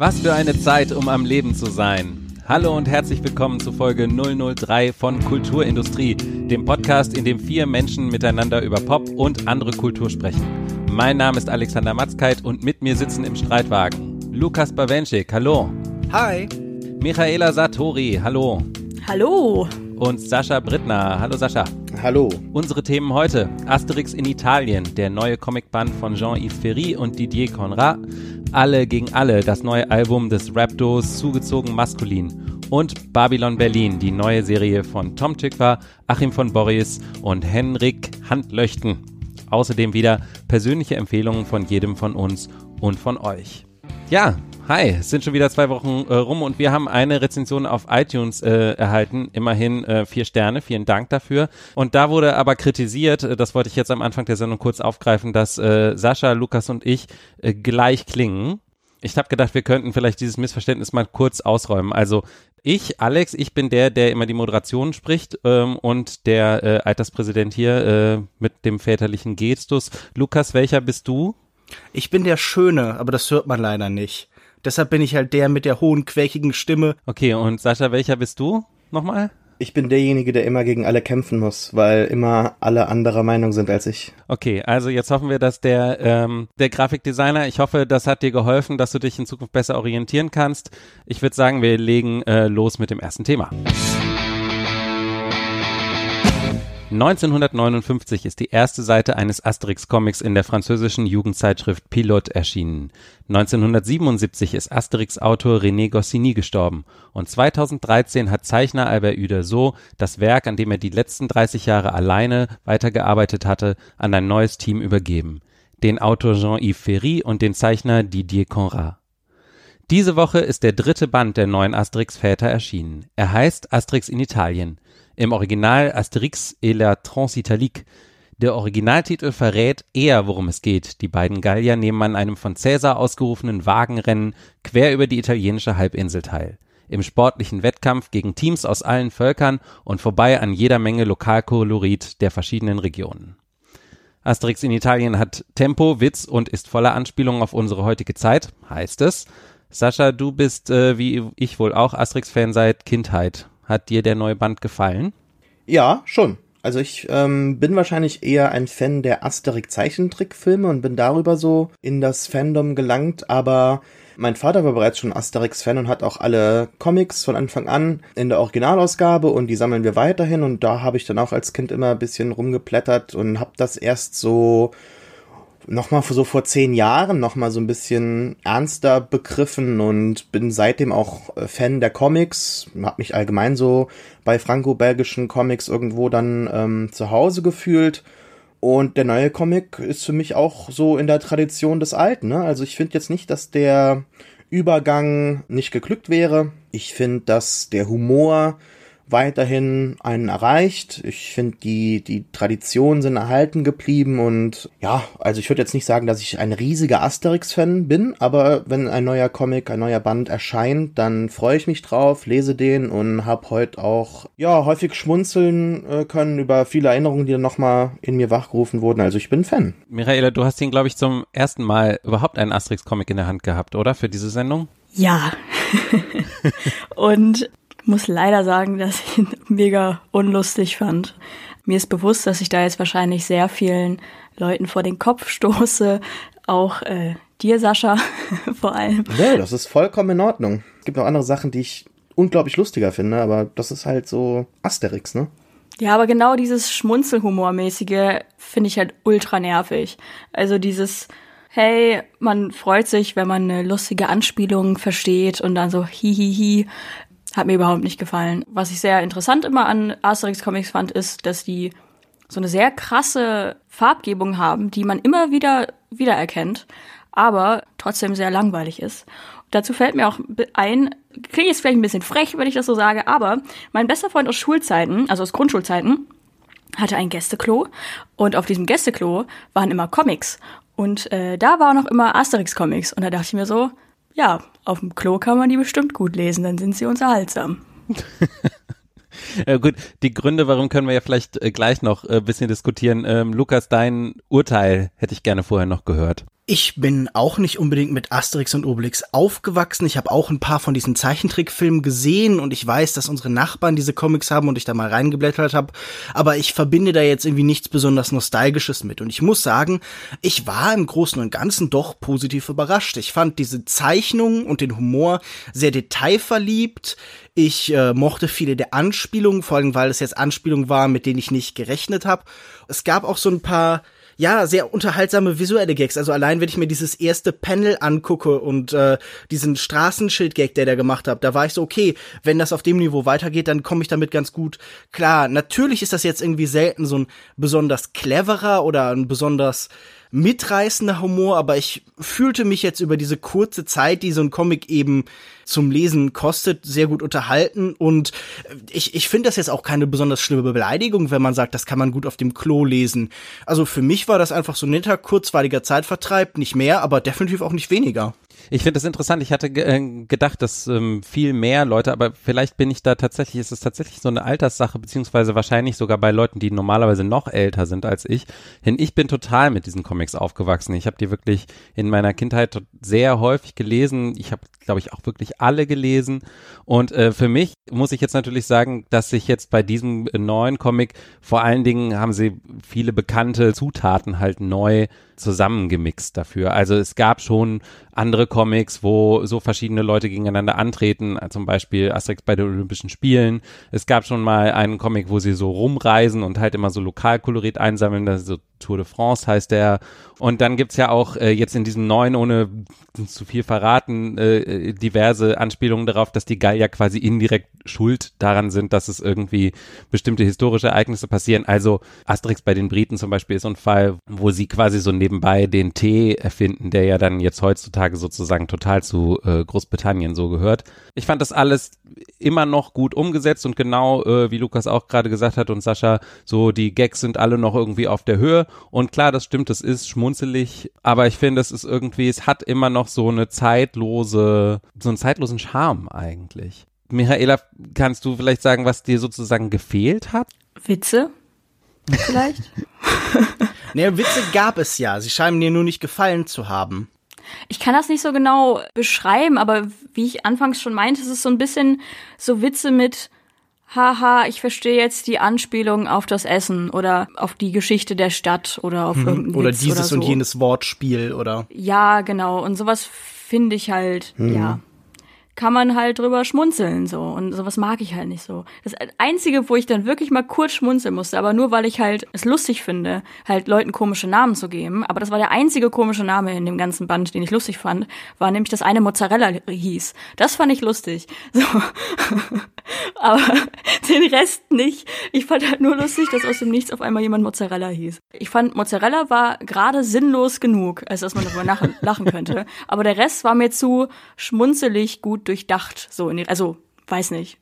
Was für eine Zeit, um am Leben zu sein. Hallo und herzlich willkommen zu Folge 003 von Kulturindustrie, dem Podcast, in dem vier Menschen miteinander über Pop und andere Kultur sprechen. Mein Name ist Alexander Matzkeit und mit mir sitzen im Streitwagen Lukas Bawenschik, hallo. Hi. Michaela Satori, hallo. Hallo. Und Sascha Brittner, hallo Sascha. Hallo. Unsere Themen heute: Asterix in Italien, der neue Comicband von Jean-Yves Ferry und Didier Conrad, Alle gegen Alle, das neue Album des Rapdos Zugezogen Maskulin und Babylon Berlin, die neue Serie von Tom Tykwer, Achim von Boris und Henrik Handlöchten. Außerdem wieder persönliche Empfehlungen von jedem von uns und von euch. Ja, Hi, es sind schon wieder zwei Wochen äh, rum und wir haben eine Rezension auf iTunes äh, erhalten. Immerhin äh, vier Sterne, vielen Dank dafür. Und da wurde aber kritisiert, äh, das wollte ich jetzt am Anfang der Sendung kurz aufgreifen, dass äh, Sascha, Lukas und ich äh, gleich klingen. Ich habe gedacht, wir könnten vielleicht dieses Missverständnis mal kurz ausräumen. Also ich, Alex, ich bin der, der immer die Moderation spricht ähm, und der Alterspräsident hier mit dem väterlichen Gestus. Lukas, welcher bist du? Ich bin der Schöne, aber das hört man leider nicht. Deshalb bin ich halt der mit der hohen, quäkigen Stimme. Okay, und Sascha, welcher bist du nochmal? Ich bin derjenige, der immer gegen alle kämpfen muss, weil immer alle anderer Meinung sind als ich. Okay, also jetzt hoffen wir, dass der, ähm, der Grafikdesigner, ich hoffe, das hat dir geholfen, dass du dich in Zukunft besser orientieren kannst. Ich würde sagen, wir legen äh, los mit dem ersten Thema. 1959 ist die erste Seite eines Asterix-Comics in der französischen Jugendzeitschrift Pilote erschienen. 1977 ist Asterix-Autor René Goscinny gestorben und 2013 hat Zeichner Albert Uderso das Werk, an dem er die letzten 30 Jahre alleine weitergearbeitet hatte, an ein neues Team übergeben. Den Autor Jean-Yves Ferry und den Zeichner Didier Conrad. Diese Woche ist der dritte Band der neuen Asterix-Väter erschienen. Er heißt Asterix in Italien. Im Original Asterix et la Transitalique. Der Originaltitel verrät eher, worum es geht. Die beiden Gallier nehmen an einem von Cäsar ausgerufenen Wagenrennen quer über die italienische Halbinsel teil. Im sportlichen Wettkampf gegen Teams aus allen Völkern und vorbei an jeder Menge Lokalkolorit der verschiedenen Regionen. Asterix in Italien hat Tempo, Witz und ist voller Anspielungen auf unsere heutige Zeit, heißt es. Sascha, du bist äh, wie ich wohl auch Asterix-Fan seit Kindheit. Hat dir der neue Band gefallen? Ja, schon. Also ich ähm, bin wahrscheinlich eher ein Fan der Asterix-Zeichentrickfilme und bin darüber so in das Fandom gelangt, aber mein Vater war bereits schon Asterix-Fan und hat auch alle Comics von Anfang an in der Originalausgabe und die sammeln wir weiterhin und da habe ich dann auch als Kind immer ein bisschen rumgeplättert und habe das erst so nochmal so vor zehn Jahren nochmal so ein bisschen ernster begriffen und bin seitdem auch äh, Fan der Comics, hab mich allgemein so bei franco-belgischen Comics irgendwo dann ähm, zu Hause gefühlt. Und der neue Comic ist für mich auch so in der Tradition des Alten. Ne? Also ich finde jetzt nicht, dass der Übergang nicht geglückt wäre. Ich finde, dass der Humor weiterhin einen erreicht. Ich finde, die, die Traditionen sind erhalten geblieben und ja, also ich würde jetzt nicht sagen, dass ich ein riesiger Asterix-Fan bin, aber wenn ein neuer Comic, ein neuer Band erscheint, dann freue ich mich drauf, lese den und habe heute auch, ja, häufig schmunzeln äh, können über viele Erinnerungen, die dann nochmal in mir wachgerufen wurden. Also ich bin Fan. Michaela, du hast ihn, glaube ich, zum ersten Mal überhaupt einen Asterix-Comic in der Hand gehabt, oder? Für diese Sendung? Ja. und muss leider sagen, dass ich ihn mega unlustig fand. Mir ist bewusst, dass ich da jetzt wahrscheinlich sehr vielen Leuten vor den Kopf stoße, auch äh, dir, Sascha, vor allem. Ja, das ist vollkommen in Ordnung. Es gibt auch andere Sachen, die ich unglaublich lustiger finde, aber das ist halt so Asterix, ne? Ja, aber genau dieses Schmunzelhumormäßige finde ich halt ultra nervig. Also dieses, hey, man freut sich, wenn man eine lustige Anspielung versteht und dann so hihihi. Hat mir überhaupt nicht gefallen. Was ich sehr interessant immer an Asterix Comics fand, ist, dass die so eine sehr krasse Farbgebung haben, die man immer wieder wiedererkennt, aber trotzdem sehr langweilig ist. Dazu fällt mir auch ein, klingt jetzt vielleicht ein bisschen frech, wenn ich das so sage, aber mein bester Freund aus Schulzeiten, also aus Grundschulzeiten, hatte ein Gästeklo und auf diesem Gästeklo waren immer Comics und äh, da waren auch immer Asterix-Comics und da dachte ich mir so, ja, auf dem Klo kann man die bestimmt gut lesen, dann sind sie unterhaltsam. Äh, gut, die Gründe, warum können wir ja vielleicht äh, gleich noch ein äh, bisschen diskutieren. Ähm, Lukas, dein Urteil hätte ich gerne vorher noch gehört. Ich bin auch nicht unbedingt mit Asterix und Obelix aufgewachsen. Ich habe auch ein paar von diesen Zeichentrickfilmen gesehen und ich weiß, dass unsere Nachbarn diese Comics haben und ich da mal reingeblättert habe. Aber ich verbinde da jetzt irgendwie nichts besonders Nostalgisches mit. Und ich muss sagen, ich war im Großen und Ganzen doch positiv überrascht. Ich fand diese Zeichnung und den Humor sehr detailverliebt. Ich äh, mochte viele der Anspielungen, vor allem weil es jetzt Anspielungen waren, mit denen ich nicht gerechnet habe. Es gab auch so ein paar ja, sehr unterhaltsame visuelle Gags. Also allein, wenn ich mir dieses erste Panel angucke und äh, diesen Straßenschild-Gag, der der gemacht hat, da war ich so, okay, wenn das auf dem Niveau weitergeht, dann komme ich damit ganz gut klar. Natürlich ist das jetzt irgendwie selten so ein besonders cleverer oder ein besonders mitreißender Humor, aber ich fühlte mich jetzt über diese kurze Zeit, die so ein Comic eben zum Lesen kostet, sehr gut unterhalten und ich, ich finde das jetzt auch keine besonders schlimme Beleidigung, wenn man sagt, das kann man gut auf dem Klo lesen. Also für mich war das einfach so ein netter, kurzweiliger Zeitvertreib, nicht mehr, aber definitiv auch nicht weniger. Ich finde das interessant. Ich hatte äh, gedacht, dass ähm, viel mehr Leute, aber vielleicht bin ich da tatsächlich, ist es tatsächlich so eine Alterssache, beziehungsweise wahrscheinlich sogar bei Leuten, die normalerweise noch älter sind als ich. Denn ich bin total mit diesen Comics aufgewachsen. Ich habe die wirklich in meiner Kindheit sehr häufig gelesen. Ich habe, glaube ich, auch wirklich alle gelesen. Und äh, für mich muss ich jetzt natürlich sagen, dass sich jetzt bei diesem äh, neuen Comic vor allen Dingen haben sie viele bekannte Zutaten halt neu zusammengemixt dafür. Also es gab schon andere Comics, wo so verschiedene Leute gegeneinander antreten, zum Beispiel Asterix bei den Olympischen Spielen. Es gab schon mal einen Comic, wo sie so rumreisen und halt immer so Lokalkolorit einsammeln, ist so Tour de France heißt der. Und dann gibt's ja auch äh, jetzt in diesem neuen, ohne zu viel verraten, äh, diverse Anspielungen darauf, dass die Gallier quasi indirekt schuld daran sind, dass es irgendwie bestimmte historische Ereignisse passieren. Also Asterix bei den Briten zum Beispiel ist ein Fall, wo sie quasi so nebenbei den Tee erfinden, der ja dann jetzt heutzutage sozusagen total zu äh, Großbritannien so gehört. Ich fand das alles immer noch gut umgesetzt und genau, äh, wie Lukas auch gerade gesagt hat und Sascha, so die Gags sind alle noch irgendwie auf der Höhe und klar, das stimmt, es ist schmunzelig, aber ich finde, es ist irgendwie, es hat immer noch so eine zeitlose, so einen zeitlosen Charme eigentlich. Michaela, kannst du vielleicht sagen, was dir sozusagen gefehlt hat? Witze? Vielleicht? naja, Witze gab es ja. Sie scheinen dir nur nicht gefallen zu haben. Ich kann das nicht so genau beschreiben, aber wie ich anfangs schon meinte, es ist so ein bisschen so Witze mit, haha, ich verstehe jetzt die Anspielung auf das Essen oder auf die Geschichte der Stadt oder auf mhm. irgendein Oder Witz dieses oder so. und jenes Wortspiel oder. Ja, genau. Und sowas finde ich halt, mhm. ja kann man halt drüber schmunzeln so und sowas mag ich halt nicht so. Das einzige, wo ich dann wirklich mal kurz schmunzeln musste, aber nur weil ich halt es lustig finde, halt Leuten komische Namen zu geben, aber das war der einzige komische Name in dem ganzen Band, den ich lustig fand, war nämlich das eine Mozzarella hieß. Das fand ich lustig. So. aber den Rest nicht. Ich fand halt nur lustig, dass aus dem Nichts auf einmal jemand Mozzarella hieß. Ich fand Mozzarella war gerade sinnlos genug, als dass man darüber lachen könnte, aber der Rest war mir zu schmunzelig gut durchdacht. So, in die, also weiß nicht.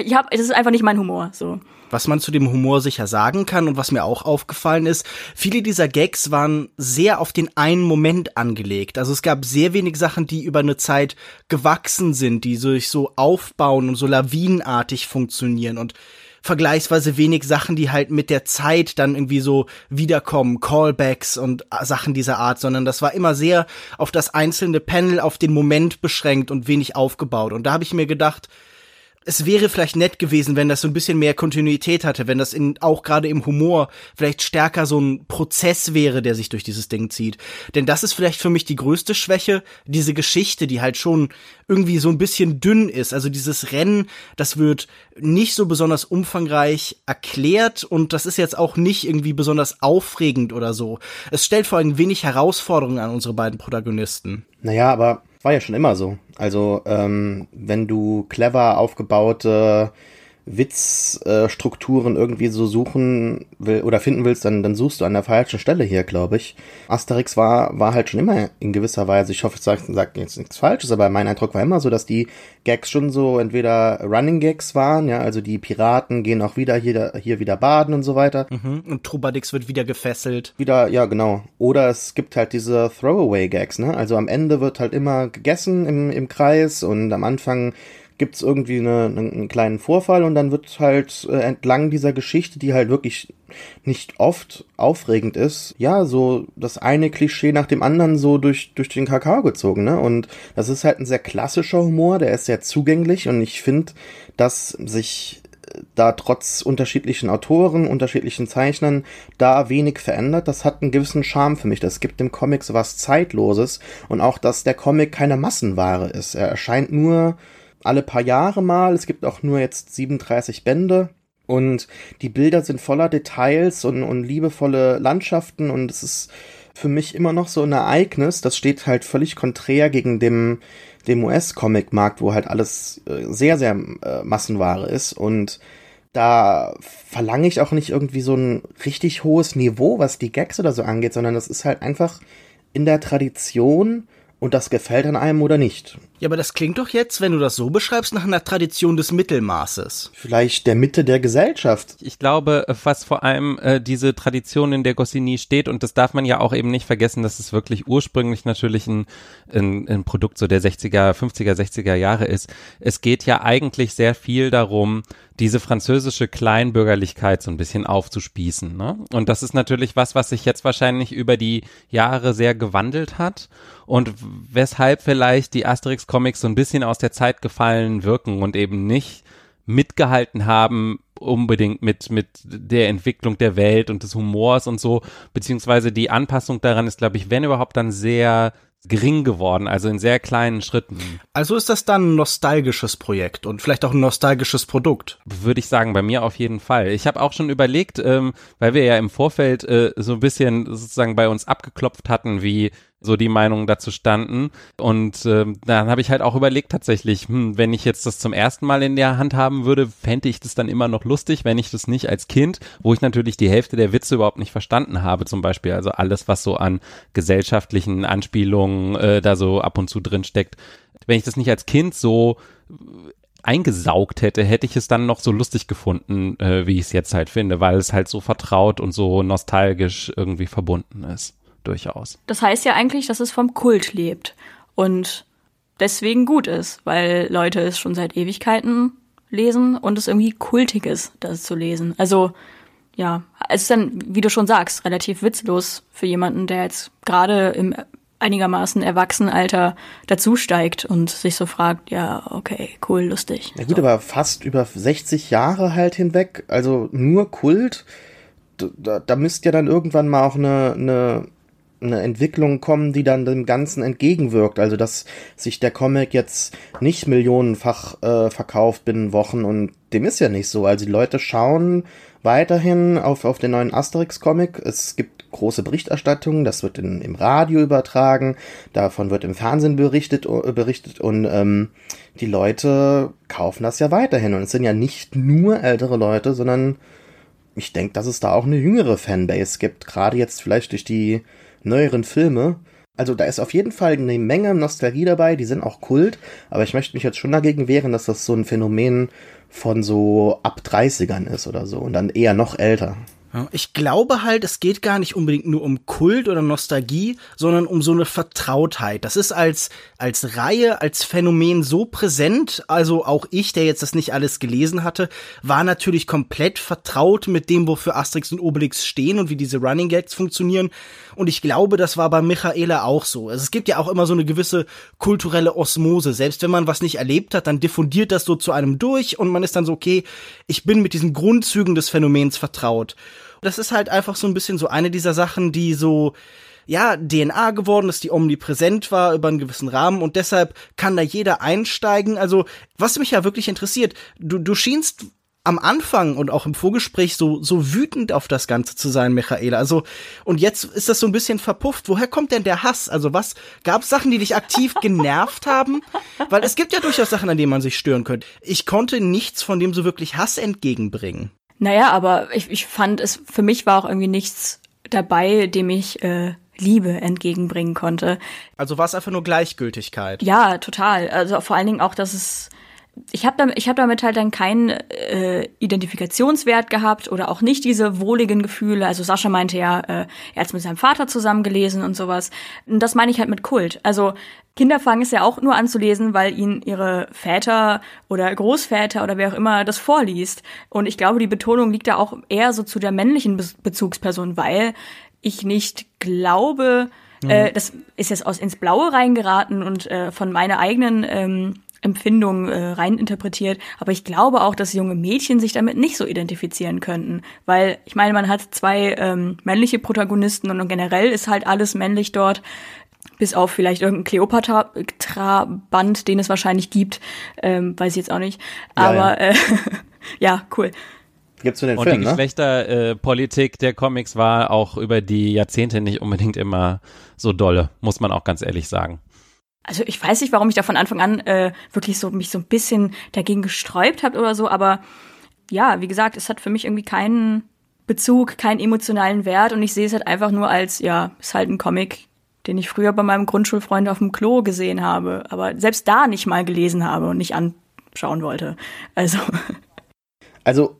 Ich hab, es ist einfach nicht mein Humor. So. Was man zu dem Humor sicher sagen kann und was mir auch aufgefallen ist, viele dieser Gags waren sehr auf den einen Moment angelegt. Also es gab sehr wenig Sachen, die über eine Zeit gewachsen sind, die sich so aufbauen und so lawinenartig funktionieren und vergleichsweise wenig Sachen, die halt mit der Zeit dann irgendwie so wiederkommen, Callbacks und Sachen dieser Art, sondern das war immer sehr auf das einzelne Panel, auf den Moment beschränkt und wenig aufgebaut. Und da habe ich mir gedacht, es wäre vielleicht nett gewesen, wenn das so ein bisschen mehr Kontinuität hatte, wenn das in, auch gerade im Humor vielleicht stärker so ein Prozess wäre, der sich durch dieses Ding zieht. Denn das ist vielleicht für mich die größte Schwäche, diese Geschichte, die halt schon irgendwie so ein bisschen dünn ist. Also dieses Rennen, das wird nicht so besonders umfangreich erklärt und das ist jetzt auch nicht irgendwie besonders aufregend oder so. Es stellt vor allem wenig Herausforderungen an unsere beiden Protagonisten. Naja, aber war ja schon immer so. Also, ähm, wenn du clever aufgebaute Witzstrukturen äh, irgendwie so suchen will oder finden willst, dann, dann suchst du an der falschen Stelle hier, glaube ich. Asterix war, war halt schon immer in gewisser Weise, ich hoffe, ich sage sag jetzt nichts Falsches, aber mein Eindruck war immer so, dass die Gags schon so entweder Running Gags waren, ja, also die Piraten gehen auch wieder hier, hier wieder baden und so weiter. Mhm. Und Trubadix wird wieder gefesselt. Wieder, ja, genau. Oder es gibt halt diese Throwaway Gags, ne? Also am Ende wird halt immer gegessen im, im Kreis und am Anfang gibt's irgendwie eine, einen kleinen Vorfall und dann wird halt äh, entlang dieser Geschichte, die halt wirklich nicht oft aufregend ist, ja, so das eine Klischee nach dem anderen so durch, durch den Kakao gezogen, ne? Und das ist halt ein sehr klassischer Humor, der ist sehr zugänglich und ich finde, dass sich da trotz unterschiedlichen Autoren, unterschiedlichen Zeichnern da wenig verändert. Das hat einen gewissen Charme für mich. Das gibt dem Comic so was Zeitloses und auch, dass der Comic keine Massenware ist. Er erscheint nur alle paar Jahre mal. Es gibt auch nur jetzt 37 Bände. Und die Bilder sind voller Details und, und liebevolle Landschaften und es ist für mich immer noch so ein Ereignis. Das steht halt völlig konträr gegen dem dem US-Comic-Markt, wo halt alles äh, sehr, sehr äh, Massenware ist und da verlange ich auch nicht irgendwie so ein richtig hohes Niveau, was die Gags oder so angeht, sondern das ist halt einfach in der Tradition und das gefällt an einem oder nicht. Ja, aber das klingt doch jetzt, wenn du das so beschreibst, nach einer Tradition des Mittelmaßes. Vielleicht der Mitte der Gesellschaft. Ich glaube, was vor allem äh, diese Tradition, in der Goscinny steht, und das darf man ja auch eben nicht vergessen, dass es wirklich ursprünglich natürlich ein, ein, ein Produkt so der 60er, 50er, 60er Jahre ist. Es geht ja eigentlich sehr viel darum, diese französische Kleinbürgerlichkeit so ein bisschen aufzuspießen. Ne? Und das ist natürlich was, was sich jetzt wahrscheinlich über die Jahre sehr gewandelt hat und weshalb vielleicht die Asterix-Comics so ein bisschen aus der Zeit gefallen wirken und eben nicht mitgehalten haben unbedingt mit mit der Entwicklung der Welt und des Humors und so beziehungsweise die Anpassung daran ist glaube ich wenn überhaupt dann sehr gering geworden, also in sehr kleinen Schritten. Also ist das dann ein nostalgisches Projekt und vielleicht auch ein nostalgisches Produkt? Würde ich sagen, bei mir auf jeden Fall. Ich habe auch schon überlegt, ähm, weil wir ja im Vorfeld äh, so ein bisschen sozusagen bei uns abgeklopft hatten, wie so die Meinungen dazu standen. Und äh, dann habe ich halt auch überlegt tatsächlich, hm, wenn ich jetzt das zum ersten Mal in der Hand haben würde, fände ich das dann immer noch lustig, wenn ich das nicht als Kind, wo ich natürlich die Hälfte der Witze überhaupt nicht verstanden habe, zum Beispiel, also alles, was so an gesellschaftlichen Anspielungen äh, da so ab und zu drin steckt, wenn ich das nicht als Kind so eingesaugt hätte, hätte ich es dann noch so lustig gefunden, äh, wie ich es jetzt halt finde, weil es halt so vertraut und so nostalgisch irgendwie verbunden ist durchaus. Das heißt ja eigentlich, dass es vom Kult lebt und deswegen gut ist, weil Leute es schon seit Ewigkeiten lesen und es irgendwie kultig ist, das zu lesen. Also ja, es ist dann, wie du schon sagst, relativ witzlos für jemanden, der jetzt gerade im einigermaßen Erwachsenenalter dazusteigt und sich so fragt, ja, okay, cool, lustig. Ja gut, so. aber fast über 60 Jahre halt hinweg, also nur Kult, da, da müsste ja dann irgendwann mal auch eine, eine eine Entwicklung kommen, die dann dem Ganzen entgegenwirkt. Also dass sich der Comic jetzt nicht millionenfach äh, verkauft binnen Wochen und dem ist ja nicht so. Also die Leute schauen weiterhin auf, auf den neuen Asterix-Comic. Es gibt große Berichterstattungen, das wird in, im Radio übertragen, davon wird im Fernsehen berichtet, äh, berichtet und ähm, die Leute kaufen das ja weiterhin. Und es sind ja nicht nur ältere Leute, sondern ich denke, dass es da auch eine jüngere Fanbase gibt, gerade jetzt vielleicht durch die neueren Filme. Also da ist auf jeden Fall eine Menge Nostalgie dabei, die sind auch Kult, aber ich möchte mich jetzt schon dagegen wehren, dass das so ein Phänomen von so ab 30ern ist oder so und dann eher noch älter. Ich glaube halt, es geht gar nicht unbedingt nur um Kult oder Nostalgie, sondern um so eine Vertrautheit. Das ist als, als Reihe, als Phänomen so präsent. Also auch ich, der jetzt das nicht alles gelesen hatte, war natürlich komplett vertraut mit dem, wofür Asterix und Obelix stehen und wie diese Running Gags funktionieren. Und ich glaube, das war bei Michaela auch so. Also es gibt ja auch immer so eine gewisse kulturelle Osmose. Selbst wenn man was nicht erlebt hat, dann diffundiert das so zu einem durch und man ist dann so, okay, ich bin mit diesen Grundzügen des Phänomens vertraut. Das ist halt einfach so ein bisschen so eine dieser Sachen, die so, ja, DNA geworden ist, die omnipräsent war über einen gewissen Rahmen und deshalb kann da jeder einsteigen. Also, was mich ja wirklich interessiert, du, du schienst am Anfang und auch im Vorgespräch so, so wütend auf das Ganze zu sein, Michaela. Also, und jetzt ist das so ein bisschen verpufft. Woher kommt denn der Hass? Also, was, gab es Sachen, die dich aktiv genervt haben? Weil es gibt ja durchaus Sachen, an denen man sich stören könnte. Ich konnte nichts von dem so wirklich Hass entgegenbringen. Naja, aber ich, ich fand es, für mich war auch irgendwie nichts dabei, dem ich äh, Liebe entgegenbringen konnte. Also war es einfach nur Gleichgültigkeit. Ja, total. Also vor allen Dingen auch, dass es ich habe damit, ich hab damit halt dann keinen äh, Identifikationswert gehabt oder auch nicht diese wohligen Gefühle. Also Sascha meinte ja, äh, er hat mit seinem Vater zusammen gelesen und sowas. Und das meine ich halt mit Kult. Also Kinder fangen es ja auch nur an zu lesen, weil ihnen ihre Väter oder Großväter oder wer auch immer das vorliest. Und ich glaube, die Betonung liegt da auch eher so zu der männlichen Be Bezugsperson, weil ich nicht glaube, mhm. äh, das ist jetzt aus ins Blaue reingeraten und äh, von meiner eigenen ähm, Empfindung äh, reininterpretiert. Aber ich glaube auch, dass junge Mädchen sich damit nicht so identifizieren könnten. Weil, ich meine, man hat zwei ähm, männliche Protagonisten und generell ist halt alles männlich dort. Bis auf vielleicht irgendein Kleopatra-Band, den es wahrscheinlich gibt. Ähm, weiß ich jetzt auch nicht. Aber ja, ja. Äh, ja cool. Gibt's für den Und Film, die ne? Geschlechterpolitik äh, der Comics war auch über die Jahrzehnte nicht unbedingt immer so dolle, muss man auch ganz ehrlich sagen. Also ich weiß nicht, warum ich da von Anfang an äh, wirklich so mich so ein bisschen dagegen gesträubt habe oder so, aber ja, wie gesagt, es hat für mich irgendwie keinen Bezug, keinen emotionalen Wert und ich sehe es halt einfach nur als, ja, ist halt ein Comic, den ich früher bei meinem Grundschulfreund auf dem Klo gesehen habe, aber selbst da nicht mal gelesen habe und nicht anschauen wollte. Also. Also,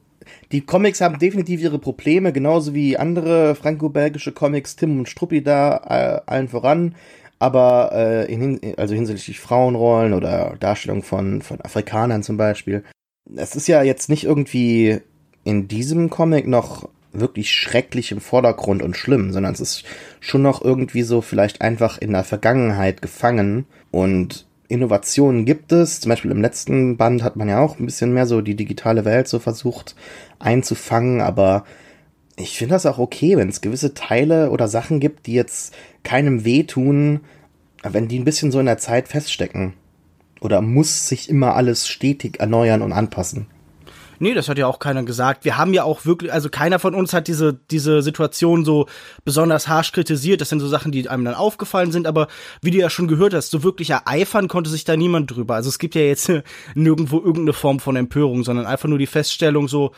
die Comics haben definitiv ihre Probleme, genauso wie andere franco-belgische Comics, Tim und Struppi da, äh, allen voran. Aber äh, in, also hinsichtlich Frauenrollen oder Darstellung von, von Afrikanern zum Beispiel. Es ist ja jetzt nicht irgendwie in diesem Comic noch wirklich schrecklich im Vordergrund und schlimm, sondern es ist schon noch irgendwie so vielleicht einfach in der Vergangenheit gefangen und Innovationen gibt es. Zum Beispiel im letzten Band hat man ja auch ein bisschen mehr so die digitale Welt so versucht einzufangen, aber ich finde das auch okay, wenn es gewisse Teile oder Sachen gibt, die jetzt keinem wehtun, wenn die ein bisschen so in der Zeit feststecken. Oder muss sich immer alles stetig erneuern und anpassen? Nee, das hat ja auch keiner gesagt. Wir haben ja auch wirklich, also keiner von uns hat diese, diese Situation so besonders harsch kritisiert. Das sind so Sachen, die einem dann aufgefallen sind. Aber wie du ja schon gehört hast, so wirklich ereifern konnte sich da niemand drüber. Also es gibt ja jetzt nirgendwo irgendeine Form von Empörung, sondern einfach nur die Feststellung so,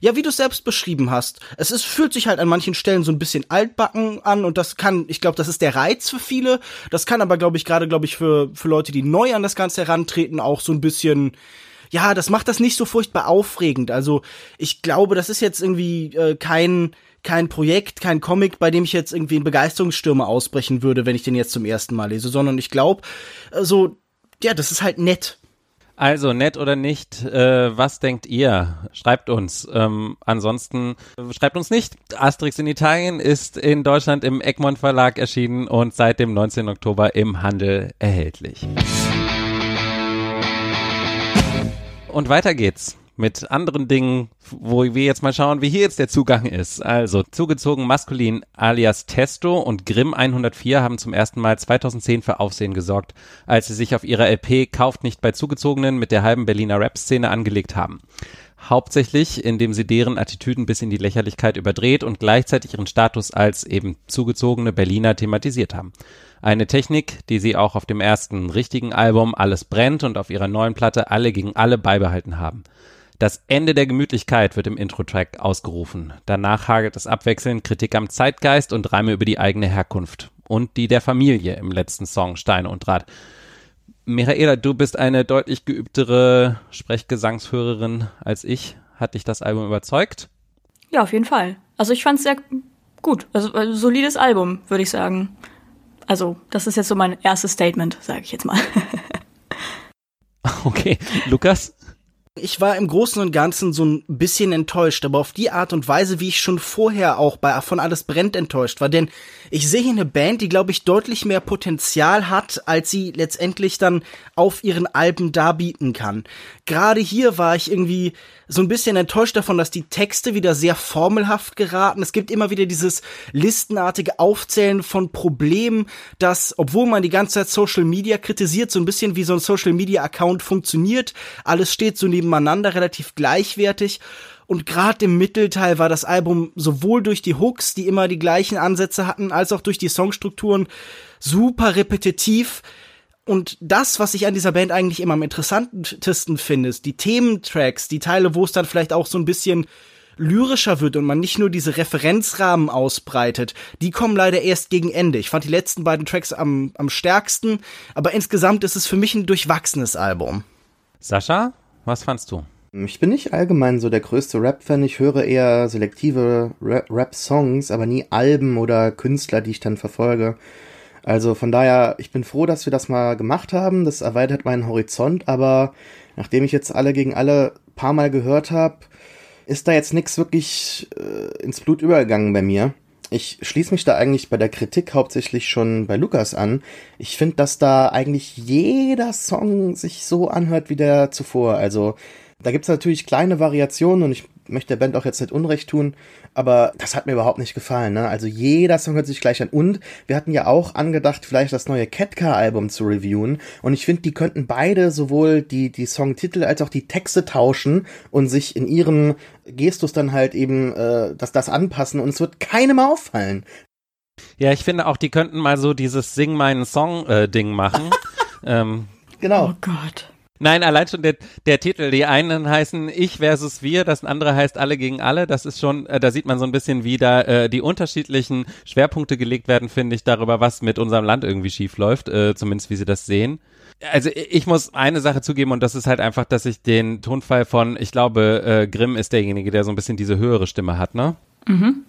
ja, wie du es selbst beschrieben hast. Es ist, fühlt sich halt an manchen Stellen so ein bisschen altbacken an und das kann, ich glaube, das ist der Reiz für viele. Das kann aber, glaube ich, gerade, glaube ich, für, für Leute, die neu an das Ganze herantreten, auch so ein bisschen, ja, das macht das nicht so furchtbar aufregend. Also ich glaube, das ist jetzt irgendwie äh, kein kein Projekt, kein Comic, bei dem ich jetzt irgendwie in Begeisterungsstürme ausbrechen würde, wenn ich den jetzt zum ersten Mal lese, sondern ich glaube, so, ja, das ist halt nett. Also, nett oder nicht, äh, was denkt ihr? Schreibt uns. Ähm, ansonsten äh, schreibt uns nicht. Asterix in Italien ist in Deutschland im Egmont Verlag erschienen und seit dem 19. Oktober im Handel erhältlich. Und weiter geht's mit anderen Dingen, wo wir jetzt mal schauen, wie hier jetzt der Zugang ist. Also zugezogen maskulin alias Testo und Grimm 104 haben zum ersten Mal 2010 für Aufsehen gesorgt, als sie sich auf ihrer LP Kauft nicht bei Zugezogenen mit der halben Berliner Rap-Szene angelegt haben. Hauptsächlich, indem sie deren Attitüden bis in die Lächerlichkeit überdreht und gleichzeitig ihren Status als eben zugezogene Berliner thematisiert haben. Eine Technik, die sie auch auf dem ersten richtigen Album Alles brennt und auf ihrer neuen Platte Alle gegen alle beibehalten haben. Das Ende der Gemütlichkeit wird im Intro-Track ausgerufen. Danach hagelt es abwechselnd Kritik am Zeitgeist und Reime über die eigene Herkunft. Und die der Familie im letzten Song Steine und Draht. Michaela, du bist eine deutlich geübtere Sprechgesangshörerin als ich. Hat dich das Album überzeugt? Ja, auf jeden Fall. Also ich fand es sehr gut. Also, also solides Album, würde ich sagen. Also, das ist jetzt so mein erstes Statement, sage ich jetzt mal. okay, Lukas? Ich war im Großen und Ganzen so ein bisschen enttäuscht, aber auf die Art und Weise, wie ich schon vorher auch bei von alles brennt enttäuscht war. Denn ich sehe hier eine Band, die, glaube ich, deutlich mehr Potenzial hat, als sie letztendlich dann auf ihren Alben darbieten kann. Gerade hier war ich irgendwie so ein bisschen enttäuscht davon, dass die Texte wieder sehr formelhaft geraten. Es gibt immer wieder dieses listenartige Aufzählen von Problemen, dass, obwohl man die ganze Zeit Social Media kritisiert, so ein bisschen wie so ein Social Media Account funktioniert. Alles steht so nebeneinander, relativ gleichwertig. Und gerade im Mittelteil war das Album sowohl durch die Hooks, die immer die gleichen Ansätze hatten, als auch durch die Songstrukturen super repetitiv. Und das, was ich an dieser Band eigentlich immer am interessantesten finde, ist die Thementracks, die Teile, wo es dann vielleicht auch so ein bisschen lyrischer wird und man nicht nur diese Referenzrahmen ausbreitet, die kommen leider erst gegen Ende. Ich fand die letzten beiden Tracks am, am stärksten, aber insgesamt ist es für mich ein durchwachsenes Album. Sascha, Was fandst du? Ich bin nicht allgemein so der größte Rap-Fan. Ich höre eher selektive Rap-Songs, aber nie Alben oder Künstler, die ich dann verfolge. Also von daher, ich bin froh, dass wir das mal gemacht haben. Das erweitert meinen Horizont, aber nachdem ich jetzt alle gegen alle paar Mal gehört habe, ist da jetzt nichts wirklich äh, ins Blut übergegangen bei mir. Ich schließe mich da eigentlich bei der Kritik hauptsächlich schon bei Lukas an. Ich finde, dass da eigentlich jeder Song sich so anhört wie der zuvor. Also da gibt's natürlich kleine Variationen und ich möchte der Band auch jetzt nicht Unrecht tun, aber das hat mir überhaupt nicht gefallen. Ne? Also jeder Song hört sich gleich an. Und wir hatten ja auch angedacht, vielleicht das neue Ketka-Album zu reviewen. Und ich finde, die könnten beide sowohl die, die Songtitel als auch die Texte tauschen und sich in ihrem Gestus dann halt eben äh, das, das anpassen. Und es wird keinem auffallen. Ja, ich finde auch, die könnten mal so dieses Sing meinen Song-Ding äh, machen. ähm, genau. Oh Gott. Nein, allein schon der, der Titel. Die einen heißen Ich versus Wir, das andere heißt Alle gegen Alle. Das ist schon, äh, da sieht man so ein bisschen, wie da äh, die unterschiedlichen Schwerpunkte gelegt werden, finde ich, darüber, was mit unserem Land irgendwie schief läuft, äh, zumindest wie sie das sehen. Also ich muss eine Sache zugeben und das ist halt einfach, dass ich den Tonfall von, ich glaube, äh, Grimm ist derjenige, der so ein bisschen diese höhere Stimme hat, ne? Mhm.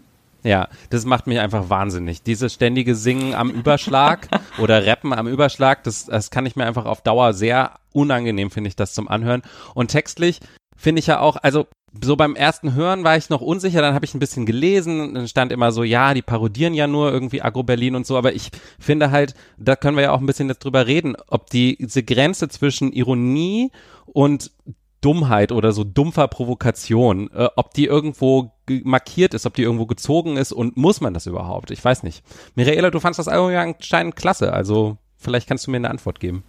Ja, das macht mich einfach wahnsinnig. Dieses ständige Singen am Überschlag oder Rappen am Überschlag, das, das kann ich mir einfach auf Dauer sehr unangenehm, finde ich, das zum Anhören. Und textlich finde ich ja auch, also so beim ersten Hören war ich noch unsicher, dann habe ich ein bisschen gelesen, dann stand immer so, ja, die parodieren ja nur irgendwie Agro Berlin und so, aber ich finde halt, da können wir ja auch ein bisschen jetzt drüber reden, ob die, diese Grenze zwischen Ironie und Dummheit oder so dumpfer Provokation, äh, ob die irgendwo markiert ist, ob die irgendwo gezogen ist und muss man das überhaupt? Ich weiß nicht. Mireela, du fandst das Album ja anscheinend klasse, also vielleicht kannst du mir eine Antwort geben.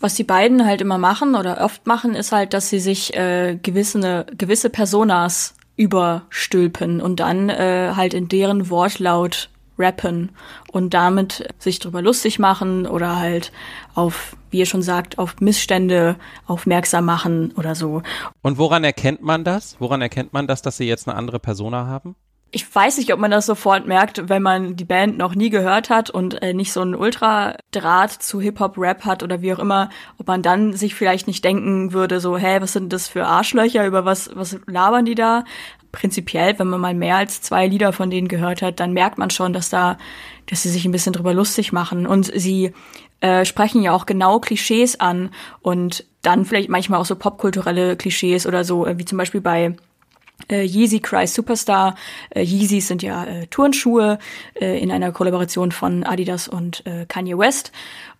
Was die beiden halt immer machen oder oft machen, ist halt, dass sie sich äh, gewisse, gewisse Personas überstülpen und dann äh, halt in deren Wortlaut rappen und damit sich drüber lustig machen oder halt auf, wie ihr schon sagt, auf Missstände aufmerksam machen oder so. Und woran erkennt man das? Woran erkennt man das, dass sie jetzt eine andere Persona haben? Ich weiß nicht, ob man das sofort merkt, wenn man die Band noch nie gehört hat und äh, nicht so einen Ultra-Draht zu Hip-Hop-Rap hat oder wie auch immer, ob man dann sich vielleicht nicht denken würde, so, hä, was sind das für Arschlöcher, über was, was labern die da? prinzipiell, wenn man mal mehr als zwei Lieder von denen gehört hat, dann merkt man schon, dass da, dass sie sich ein bisschen drüber lustig machen. Und sie äh, sprechen ja auch genau Klischees an und dann vielleicht manchmal auch so popkulturelle Klischees oder so, wie zum Beispiel bei äh, Yeezy Cry Superstar. Äh, Yeezys sind ja äh, Turnschuhe äh, in einer Kollaboration von Adidas und äh, Kanye West,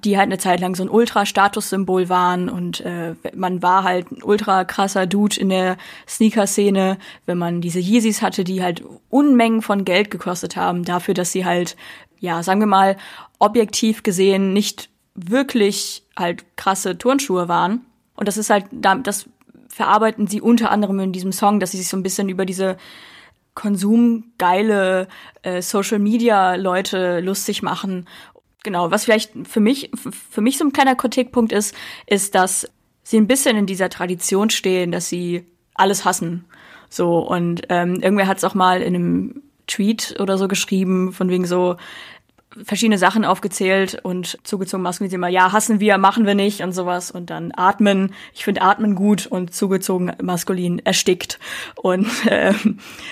die halt eine Zeit lang so ein Ultra-Statussymbol waren und äh, man war halt ein ultra krasser Dude in der Sneaker-Szene, wenn man diese Yeezys hatte, die halt Unmengen von Geld gekostet haben, dafür, dass sie halt, ja, sagen wir mal, objektiv gesehen nicht wirklich halt krasse Turnschuhe waren. Und das ist halt, das verarbeiten sie unter anderem in diesem Song, dass sie sich so ein bisschen über diese konsumgeile äh, Social Media Leute lustig machen. Genau, was vielleicht für mich für mich so ein kleiner Kritikpunkt ist, ist, dass sie ein bisschen in dieser Tradition stehen, dass sie alles hassen. So und ähm, irgendwer hat es auch mal in einem Tweet oder so geschrieben, von wegen so, verschiedene Sachen aufgezählt und zugezogen maskulin immer, ja, hassen wir, machen wir nicht und sowas und dann atmen. Ich finde atmen gut und zugezogen maskulin erstickt und äh,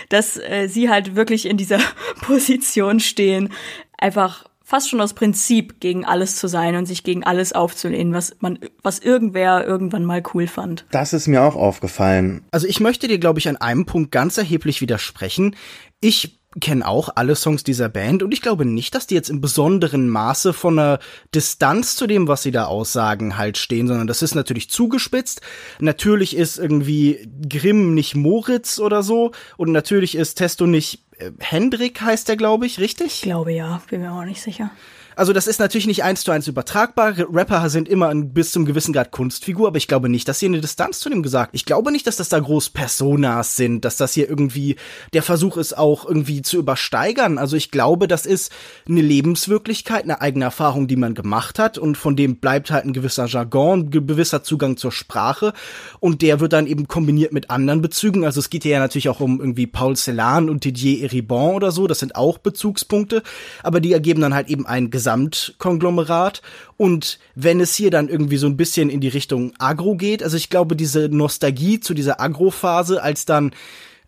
dass äh, sie halt wirklich in dieser Position stehen, einfach fast schon aus Prinzip gegen alles zu sein und sich gegen alles aufzulehnen, was man, was irgendwer irgendwann mal cool fand. Das ist mir auch aufgefallen. Also ich möchte dir, glaube ich, an einem Punkt ganz erheblich widersprechen. Ich kenne auch alle Songs dieser Band und ich glaube nicht, dass die jetzt im besonderen Maße von einer Distanz zu dem, was sie da aussagen, halt stehen, sondern das ist natürlich zugespitzt. Natürlich ist irgendwie Grimm nicht Moritz oder so und natürlich ist Testo nicht äh, Hendrik heißt der, glaube ich, richtig? Ich glaube ja, bin mir auch nicht sicher. Also das ist natürlich nicht eins zu eins übertragbar. Rapper sind immer ein, bis zum gewissen Grad Kunstfigur, aber ich glaube nicht, dass sie eine Distanz zu dem gesagt. Ich glaube nicht, dass das da groß Personas sind, dass das hier irgendwie der Versuch ist, auch irgendwie zu übersteigern. Also ich glaube, das ist eine Lebenswirklichkeit, eine eigene Erfahrung, die man gemacht hat und von dem bleibt halt ein gewisser Jargon, ein gewisser Zugang zur Sprache und der wird dann eben kombiniert mit anderen Bezügen. Also es geht hier ja natürlich auch um irgendwie Paul Celan und Didier Eribon oder so. Das sind auch Bezugspunkte, aber die ergeben dann halt eben ein Gesamtkonglomerat. Und wenn es hier dann irgendwie so ein bisschen in die Richtung Agro geht, also ich glaube, diese Nostalgie zu dieser Agro-Phase, als dann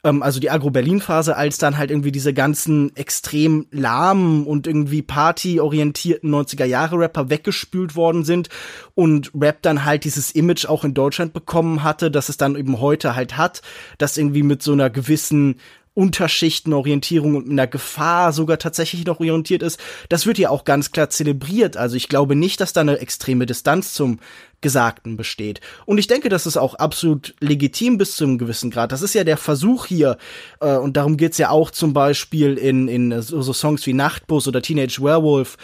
ähm, also die Agro-Berlin-Phase, als dann halt irgendwie diese ganzen extrem lahmen und irgendwie partyorientierten 90er-Jahre-Rapper weggespült worden sind und Rap dann halt dieses Image auch in Deutschland bekommen hatte, dass es dann eben heute halt hat, das irgendwie mit so einer gewissen Unterschichtenorientierung und einer Gefahr sogar tatsächlich noch orientiert ist, das wird ja auch ganz klar zelebriert. Also ich glaube nicht, dass da eine extreme Distanz zum Gesagten besteht. Und ich denke, das ist auch absolut legitim bis zu einem gewissen Grad. Das ist ja der Versuch hier, äh, und darum geht's ja auch zum Beispiel in, in so Songs wie Nachtbus oder Teenage Werewolf,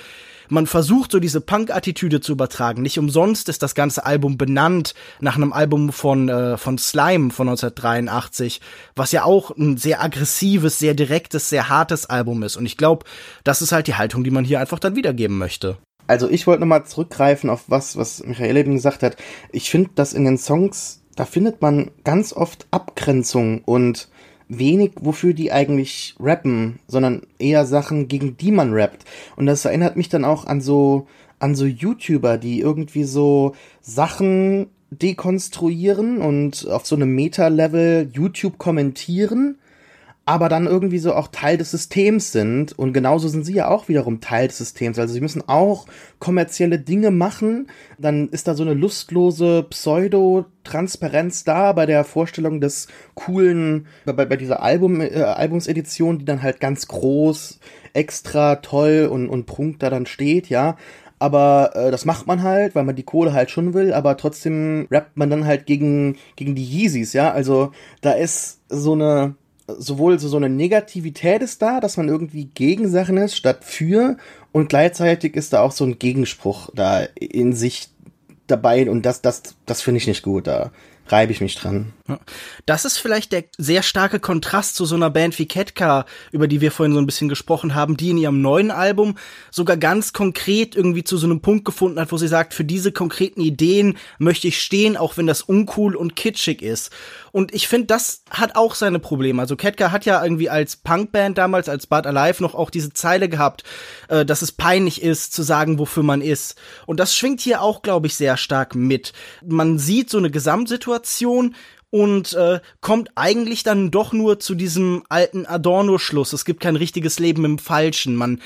man versucht so diese Punk-Attitüde zu übertragen. Nicht umsonst ist das ganze Album benannt nach einem Album von, äh, von Slime von 1983, was ja auch ein sehr aggressives, sehr direktes, sehr hartes Album ist. Und ich glaube, das ist halt die Haltung, die man hier einfach dann wiedergeben möchte. Also ich wollte nochmal zurückgreifen auf was, was Michael eben gesagt hat. Ich finde, dass in den Songs, da findet man ganz oft Abgrenzung und wenig, wofür die eigentlich rappen, sondern eher Sachen, gegen die man rappt. Und das erinnert mich dann auch an so, an so YouTuber, die irgendwie so Sachen dekonstruieren und auf so einem Meta-Level YouTube kommentieren aber dann irgendwie so auch Teil des Systems sind. Und genauso sind sie ja auch wiederum Teil des Systems. Also sie müssen auch kommerzielle Dinge machen. Dann ist da so eine lustlose Pseudo-Transparenz da bei der Vorstellung des coolen, bei, bei dieser Album, äh, Albumsedition, die dann halt ganz groß, extra toll und, und prunk da dann steht, ja aber äh, das macht man halt, weil man die Kohle halt schon will, aber trotzdem rappt man dann halt gegen, gegen die Yeezys, ja, also da ist so eine, sowohl so, so eine Negativität ist da, dass man irgendwie gegen Sachen ist, statt für, und gleichzeitig ist da auch so ein Gegenspruch da in sich dabei, und das, das, das finde ich nicht gut, da reibe ich mich dran. Das ist vielleicht der sehr starke Kontrast zu so einer Band wie Ketka, über die wir vorhin so ein bisschen gesprochen haben, die in ihrem neuen Album sogar ganz konkret irgendwie zu so einem Punkt gefunden hat, wo sie sagt, für diese konkreten Ideen möchte ich stehen, auch wenn das uncool und kitschig ist. Und ich finde, das hat auch seine Probleme. Also Ketka hat ja irgendwie als Punkband damals, als Bad Alive noch auch diese Zeile gehabt, äh, dass es peinlich ist, zu sagen, wofür man ist. Und das schwingt hier auch, glaube ich, sehr stark mit. Man sieht so eine Gesamtsituation, und äh, kommt eigentlich dann doch nur zu diesem alten Adorno-Schluss. Es gibt kein richtiges Leben im Falschen. Man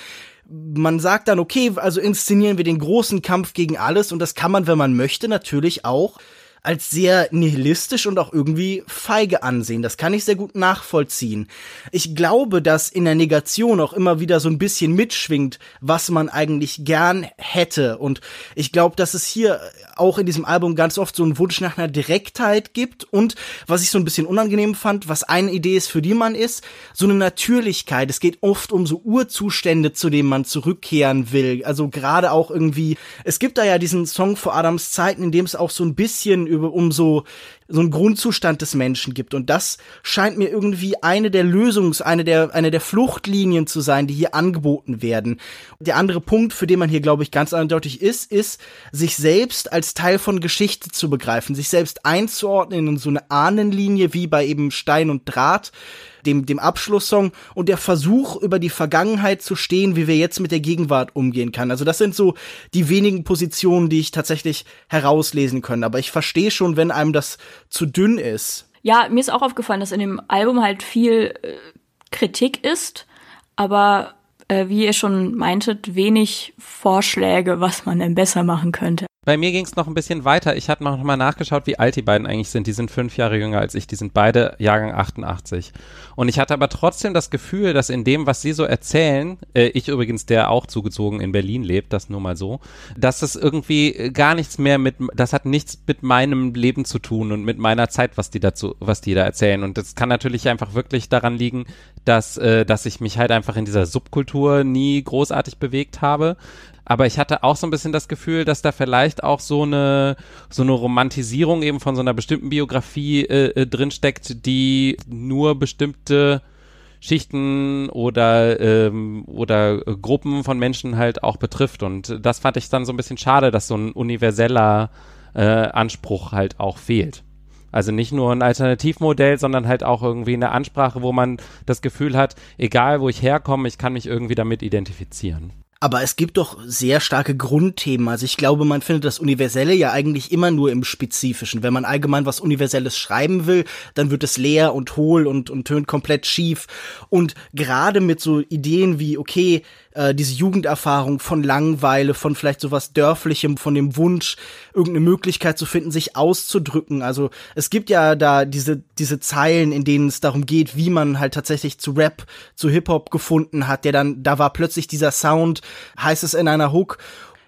man sagt dann, okay, also inszenieren wir den großen Kampf gegen alles und das kann man, wenn man möchte, natürlich auch als sehr nihilistisch und auch irgendwie feige ansehen. Das kann ich sehr gut nachvollziehen. Ich glaube, dass in der Negation auch immer wieder so ein bisschen mitschwingt, was man eigentlich gern hätte. Und ich glaube, dass es hier auch in diesem Album ganz oft so einen Wunsch nach einer Direktheit gibt und was ich so ein bisschen unangenehm fand, was eine Idee ist, für die man ist, so eine Natürlichkeit. Es geht oft um so Urzustände, zu denen man zurückkehren will. Also gerade auch irgendwie, es gibt da ja diesen Song vor Adams Zeiten, in dem es auch so ein bisschen über, um so, einen Grundzustand des Menschen gibt. Und das scheint mir irgendwie eine der Lösungs-, eine der, eine der Fluchtlinien zu sein, die hier angeboten werden. Der andere Punkt, für den man hier, glaube ich, ganz eindeutig ist, ist, sich selbst als Teil von Geschichte zu begreifen, sich selbst einzuordnen in so eine Ahnenlinie, wie bei eben Stein und Draht, dem, dem Abschlusssong und der Versuch, über die Vergangenheit zu stehen, wie wir jetzt mit der Gegenwart umgehen kann. Also das sind so die wenigen Positionen, die ich tatsächlich herauslesen können. Aber ich verstehe schon, wenn einem das zu dünn ist. Ja, mir ist auch aufgefallen, dass in dem Album halt viel äh, Kritik ist, aber äh, wie ihr schon meintet, wenig Vorschläge, was man denn besser machen könnte. Bei mir ging es noch ein bisschen weiter. Ich hatte noch mal nachgeschaut, wie alt die beiden eigentlich sind. Die sind fünf Jahre jünger als ich. Die sind beide Jahrgang 88. Und ich hatte aber trotzdem das Gefühl, dass in dem, was sie so erzählen, äh, ich übrigens, der auch zugezogen in Berlin lebt, das nur mal so, dass es irgendwie gar nichts mehr mit, das hat nichts mit meinem Leben zu tun und mit meiner Zeit, was die dazu, was die da erzählen. Und das kann natürlich einfach wirklich daran liegen, dass, äh, dass ich mich halt einfach in dieser Subkultur nie großartig bewegt habe aber ich hatte auch so ein bisschen das Gefühl, dass da vielleicht auch so eine so eine Romantisierung eben von so einer bestimmten Biografie äh, äh, drinsteckt, die nur bestimmte Schichten oder ähm, oder Gruppen von Menschen halt auch betrifft und das fand ich dann so ein bisschen schade, dass so ein universeller äh, Anspruch halt auch fehlt. Also nicht nur ein Alternativmodell, sondern halt auch irgendwie eine Ansprache, wo man das Gefühl hat, egal wo ich herkomme, ich kann mich irgendwie damit identifizieren. Aber es gibt doch sehr starke Grundthemen. Also ich glaube, man findet das Universelle ja eigentlich immer nur im Spezifischen. Wenn man allgemein was Universelles schreiben will, dann wird es leer und hohl und, und tönt komplett schief. Und gerade mit so Ideen wie, okay, äh, diese Jugenderfahrung von Langweile, von vielleicht sowas Dörflichem, von dem Wunsch, irgendeine Möglichkeit zu finden, sich auszudrücken. Also es gibt ja da diese, diese Zeilen, in denen es darum geht, wie man halt tatsächlich zu Rap, zu Hip-Hop gefunden hat, der dann, da war plötzlich dieser Sound, heißt es in einer Hook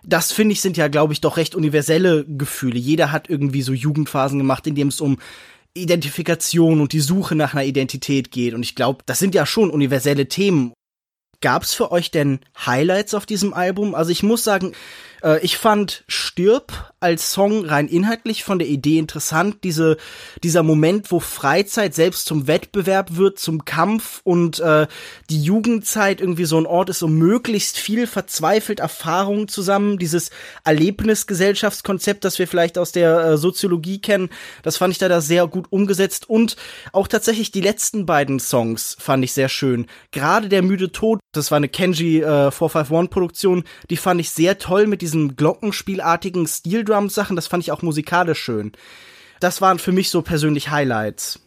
das finde ich sind ja, glaube ich, doch recht universelle Gefühle. Jeder hat irgendwie so Jugendphasen gemacht, in dem es um Identifikation und die Suche nach einer Identität geht. Und ich glaube, das sind ja schon universelle Themen. Gab's für euch denn Highlights auf diesem Album? Also ich muss sagen, äh, ich fand Stirb als Song rein inhaltlich von der Idee interessant. Diese, dieser Moment, wo Freizeit selbst zum Wettbewerb wird, zum Kampf und äh, die Jugendzeit irgendwie so ein Ort ist, so möglichst viel verzweifelt Erfahrungen zusammen. Dieses Erlebnisgesellschaftskonzept, das wir vielleicht aus der äh, Soziologie kennen, das fand ich da, da sehr gut umgesetzt. Und auch tatsächlich die letzten beiden Songs fand ich sehr schön. Gerade der müde Tod, das war eine Kenji äh, 451 Produktion, die fand ich sehr toll mit diesen glockenspielartigen Stil Drums-Sachen, das fand ich auch musikalisch schön. Das waren für mich so persönlich Highlights.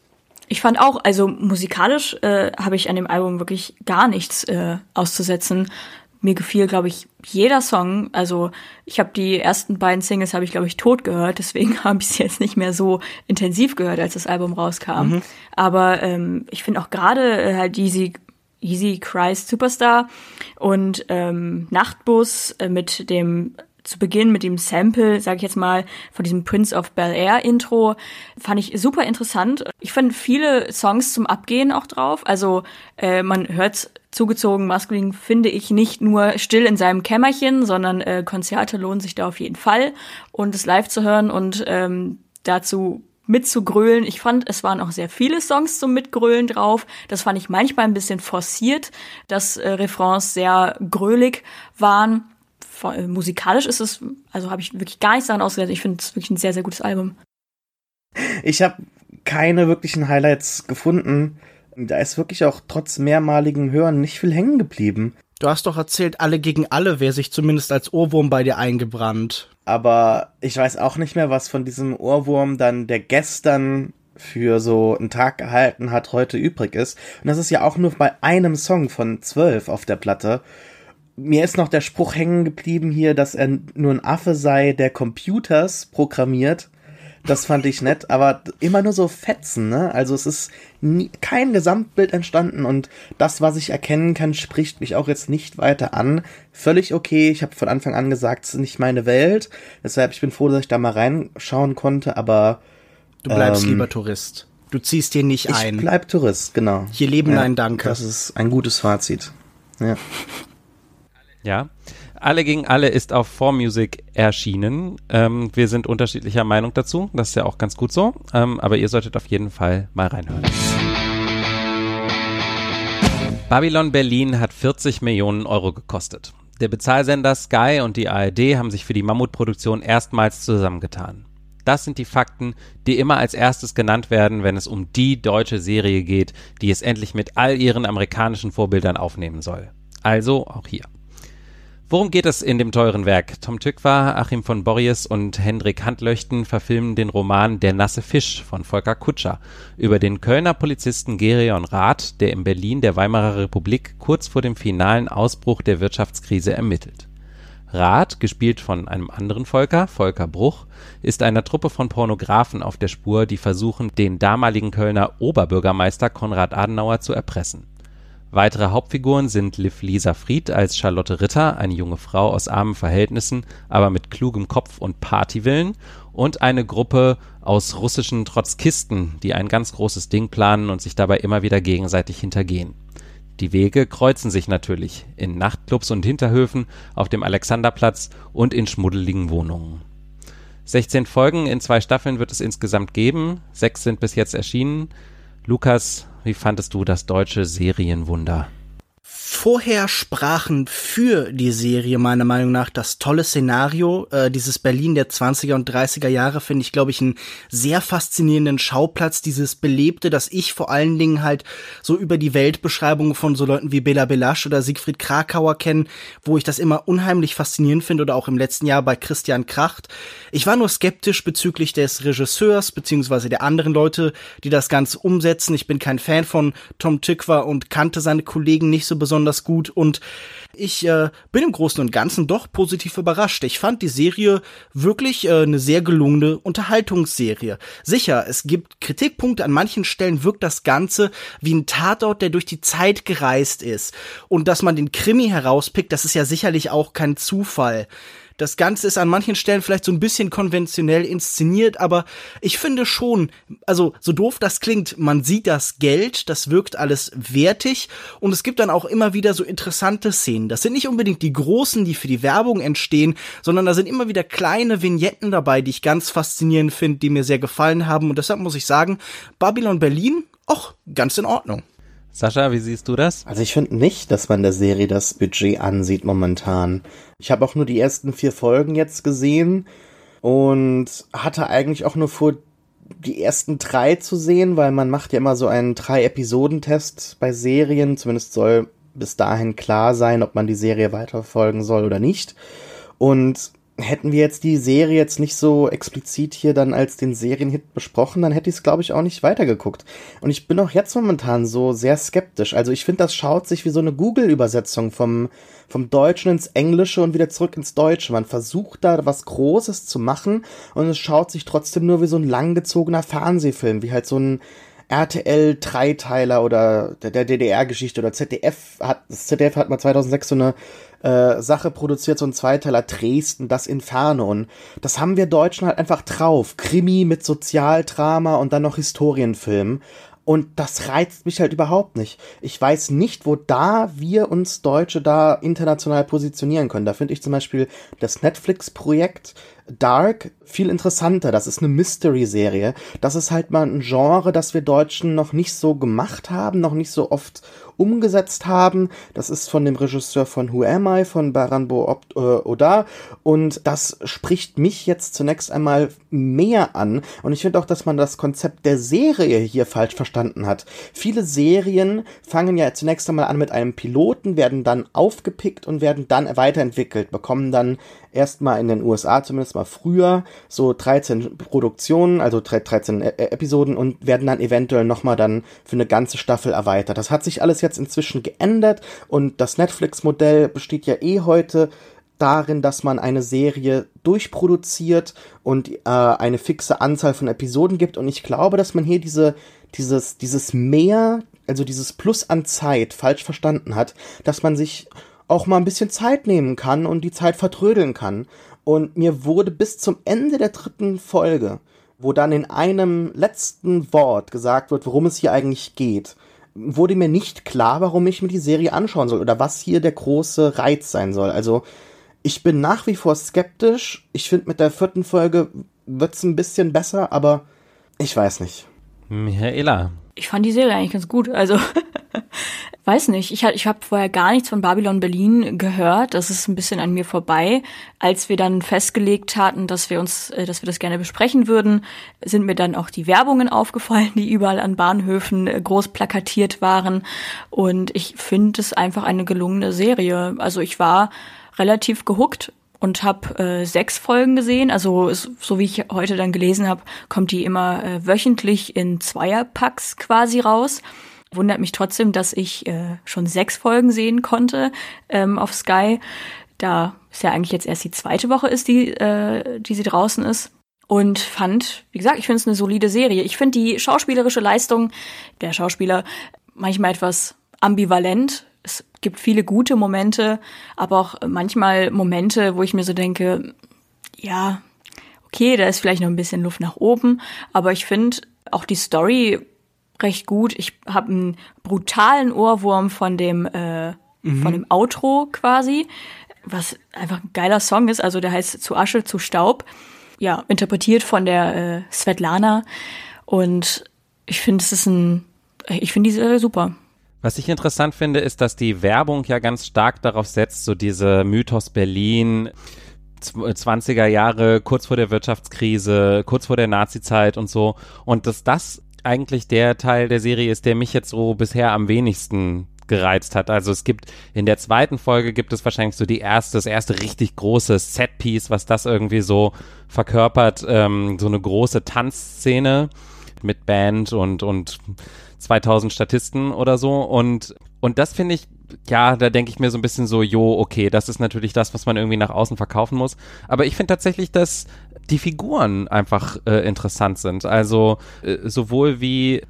Ich fand auch, also musikalisch äh, habe ich an dem Album wirklich gar nichts äh, auszusetzen. Mir gefiel, glaube ich, jeder Song. Also ich habe die ersten beiden Singles habe ich, glaube ich, tot gehört. Deswegen habe ich es jetzt nicht mehr so intensiv gehört, als das Album rauskam. Mhm. Aber ähm, ich finde auch gerade äh, halt Easy, Easy Christ Superstar und ähm, Nachtbus äh, mit dem zu Beginn mit dem Sample, sage ich jetzt mal, von diesem Prince of Bel Air Intro, fand ich super interessant. Ich fand viele Songs zum Abgehen auch drauf. Also äh, man hört zugezogen maskulin, finde ich, nicht nur still in seinem Kämmerchen, sondern äh, Konzerte lohnen sich da auf jeden Fall. Und es live zu hören und ähm, dazu mitzugrölen. Ich fand, es waren auch sehr viele Songs zum Mitgrölen drauf. Das fand ich manchmal ein bisschen forciert, dass äh, Refrains sehr grölig waren. Äh, musikalisch ist es, also habe ich wirklich gar nichts daran ausgesetzt. Ich finde es wirklich ein sehr, sehr gutes Album. Ich habe keine wirklichen Highlights gefunden. Da ist wirklich auch trotz mehrmaligen Hören nicht viel hängen geblieben. Du hast doch erzählt, alle gegen alle wäre sich zumindest als Ohrwurm bei dir eingebrannt. Aber ich weiß auch nicht mehr, was von diesem Ohrwurm dann, der gestern für so einen Tag gehalten hat, heute übrig ist. Und das ist ja auch nur bei einem Song von zwölf auf der Platte mir ist noch der Spruch hängen geblieben hier, dass er nur ein Affe sei, der Computers programmiert. Das fand ich nett, aber immer nur so Fetzen, ne? Also es ist nie, kein Gesamtbild entstanden und das, was ich erkennen kann, spricht mich auch jetzt nicht weiter an. Völlig okay. Ich habe von Anfang an gesagt, es ist nicht meine Welt. Deshalb ich bin froh, dass ich da mal reinschauen konnte, aber du bleibst ähm, lieber Tourist. Du ziehst hier nicht ein. Ich bleib Tourist, genau. Hier leben ja, ein Danke. Das ist ein gutes Fazit. Ja. Ja. Alle gegen alle ist auf 4Music erschienen. Ähm, wir sind unterschiedlicher Meinung dazu. Das ist ja auch ganz gut so. Ähm, aber ihr solltet auf jeden Fall mal reinhören. Babylon Berlin hat 40 Millionen Euro gekostet. Der Bezahlsender Sky und die ARD haben sich für die Mammutproduktion erstmals zusammengetan. Das sind die Fakten, die immer als erstes genannt werden, wenn es um die deutsche Serie geht, die es endlich mit all ihren amerikanischen Vorbildern aufnehmen soll. Also auch hier. Worum geht es in dem teuren Werk? Tom Tykwer, Achim von Borries und Hendrik Handlöchten verfilmen den Roman Der nasse Fisch von Volker Kutscher über den Kölner Polizisten Gerion Rath, der in Berlin der Weimarer Republik kurz vor dem finalen Ausbruch der Wirtschaftskrise ermittelt. Rath, gespielt von einem anderen Volker, Volker Bruch, ist einer Truppe von Pornografen auf der Spur, die versuchen, den damaligen Kölner Oberbürgermeister Konrad Adenauer zu erpressen Weitere Hauptfiguren sind Liv Lisa Fried als Charlotte Ritter, eine junge Frau aus armen Verhältnissen, aber mit klugem Kopf und Partywillen, und eine Gruppe aus russischen Trotzkisten, die ein ganz großes Ding planen und sich dabei immer wieder gegenseitig hintergehen. Die Wege kreuzen sich natürlich in Nachtclubs und Hinterhöfen, auf dem Alexanderplatz und in schmuddeligen Wohnungen. 16 Folgen in zwei Staffeln wird es insgesamt geben. Sechs sind bis jetzt erschienen. Lukas, wie fandest du das deutsche Serienwunder? Vorher sprachen für die Serie meiner Meinung nach das tolle Szenario. Äh, dieses Berlin der 20er und 30er Jahre finde ich, glaube ich, einen sehr faszinierenden Schauplatz. Dieses Belebte, das ich vor allen Dingen halt so über die Weltbeschreibung von so Leuten wie Bela Belasch oder Siegfried Krakauer kenne, wo ich das immer unheimlich faszinierend finde oder auch im letzten Jahr bei Christian Kracht. Ich war nur skeptisch bezüglich des Regisseurs beziehungsweise der anderen Leute, die das Ganze umsetzen. Ich bin kein Fan von Tom Tykwer und kannte seine Kollegen nicht so besonders gut und ich äh, bin im Großen und Ganzen doch positiv überrascht. Ich fand die Serie wirklich äh, eine sehr gelungene Unterhaltungsserie. Sicher, es gibt Kritikpunkte, an manchen Stellen wirkt das Ganze wie ein Tatort, der durch die Zeit gereist ist. Und dass man den Krimi herauspickt, das ist ja sicherlich auch kein Zufall. Das Ganze ist an manchen Stellen vielleicht so ein bisschen konventionell inszeniert, aber ich finde schon, also so doof das klingt, man sieht das Geld, das wirkt alles wertig und es gibt dann auch immer wieder so interessante Szenen. Das sind nicht unbedingt die großen, die für die Werbung entstehen, sondern da sind immer wieder kleine Vignetten dabei, die ich ganz faszinierend finde, die mir sehr gefallen haben und deshalb muss ich sagen, Babylon Berlin, auch ganz in Ordnung. Sascha, wie siehst du das? Also ich finde nicht, dass man der Serie das Budget ansieht momentan. Ich habe auch nur die ersten vier Folgen jetzt gesehen und hatte eigentlich auch nur vor, die ersten drei zu sehen, weil man macht ja immer so einen Drei-Episoden-Test bei Serien. Zumindest soll bis dahin klar sein, ob man die Serie weiterverfolgen soll oder nicht. Und hätten wir jetzt die Serie jetzt nicht so explizit hier dann als den Serienhit besprochen, dann hätte ich es, glaube ich, auch nicht weitergeguckt. Und ich bin auch jetzt momentan so sehr skeptisch. Also ich finde, das schaut sich wie so eine Google-Übersetzung vom, vom Deutschen ins Englische und wieder zurück ins Deutsche. Man versucht da was Großes zu machen und es schaut sich trotzdem nur wie so ein langgezogener Fernsehfilm, wie halt so ein RTL Dreiteiler oder der, der DDR-Geschichte oder ZDF hat, das ZDF hat mal 2006 so eine äh, Sache produziert, so ein Zweiteiler Dresden, das Inferno. Und das haben wir Deutschen halt einfach drauf. Krimi mit Sozialdrama und dann noch Historienfilm. Und das reizt mich halt überhaupt nicht. Ich weiß nicht, wo da wir uns Deutsche da international positionieren können. Da finde ich zum Beispiel das Netflix-Projekt Dark viel interessanter. Das ist eine Mystery-Serie. Das ist halt mal ein Genre, das wir Deutschen noch nicht so gemacht haben, noch nicht so oft umgesetzt haben. Das ist von dem Regisseur von Who Am I, von Baranbo äh, Oda. Und das spricht mich jetzt zunächst einmal mehr an. Und ich finde auch, dass man das Konzept der Serie hier falsch verstanden hat. Viele Serien fangen ja zunächst einmal an mit einem Piloten, werden dann aufgepickt und werden dann weiterentwickelt, bekommen dann erstmal in den USA zumindest mal früher so 13 Produktionen, also 13 e-, e Episoden und werden dann eventuell nochmal dann für eine ganze Staffel erweitert. Das hat sich alles jetzt inzwischen geändert und das Netflix-Modell besteht ja eh heute darin, dass man eine Serie durchproduziert und äh, eine fixe Anzahl von Episoden gibt. Und ich glaube, dass man hier diese, dieses, dieses Mehr, also dieses Plus an Zeit falsch verstanden hat, dass man sich auch mal ein bisschen Zeit nehmen kann und die Zeit vertrödeln kann. Und mir wurde bis zum Ende der dritten Folge, wo dann in einem letzten Wort gesagt wird, worum es hier eigentlich geht, wurde mir nicht klar, warum ich mir die Serie anschauen soll oder was hier der große Reiz sein soll. Also ich bin nach wie vor skeptisch. Ich finde, mit der vierten Folge wird's ein bisschen besser, aber ich weiß nicht. Michaela. Ich fand die Serie eigentlich ganz gut. Also weiß nicht, ich, ich habe vorher gar nichts von Babylon Berlin gehört. Das ist ein bisschen an mir vorbei. Als wir dann festgelegt hatten, dass wir uns, äh, dass wir das gerne besprechen würden, sind mir dann auch die Werbungen aufgefallen, die überall an Bahnhöfen äh, groß plakatiert waren. Und ich finde es einfach eine gelungene Serie. Also ich war relativ gehuckt und habe äh, sechs Folgen gesehen. Also so wie ich heute dann gelesen habe, kommt die immer äh, wöchentlich in Zweierpacks quasi raus wundert mich trotzdem, dass ich äh, schon sechs Folgen sehen konnte ähm, auf Sky. Da ist ja eigentlich jetzt erst die zweite Woche ist, die, äh, die sie draußen ist. Und fand, wie gesagt, ich finde es eine solide Serie. Ich finde die schauspielerische Leistung der Schauspieler manchmal etwas ambivalent. Es gibt viele gute Momente, aber auch manchmal Momente, wo ich mir so denke, ja, okay, da ist vielleicht noch ein bisschen Luft nach oben, aber ich finde auch die Story recht gut. Ich habe einen brutalen Ohrwurm von dem äh, mhm. von dem Outro quasi, was einfach ein geiler Song ist. Also der heißt zu Asche zu Staub. Ja, interpretiert von der äh, Svetlana und ich finde es ist ein ich finde die Serie super. Was ich interessant finde, ist, dass die Werbung ja ganz stark darauf setzt, so diese Mythos Berlin, 20er Jahre, kurz vor der Wirtschaftskrise, kurz vor der Nazizeit und so. Und dass das eigentlich der Teil der Serie ist, der mich jetzt so bisher am wenigsten gereizt hat. Also es gibt in der zweiten Folge gibt es wahrscheinlich so die erste, das erste richtig große Setpiece, was das irgendwie so verkörpert, ähm, so eine große Tanzszene mit Band und und 2000 Statisten oder so. Und, und das finde ich, ja, da denke ich mir so ein bisschen so, jo, okay, das ist natürlich das, was man irgendwie nach außen verkaufen muss. Aber ich finde tatsächlich, dass die Figuren einfach äh, interessant sind. Also äh, sowohl wie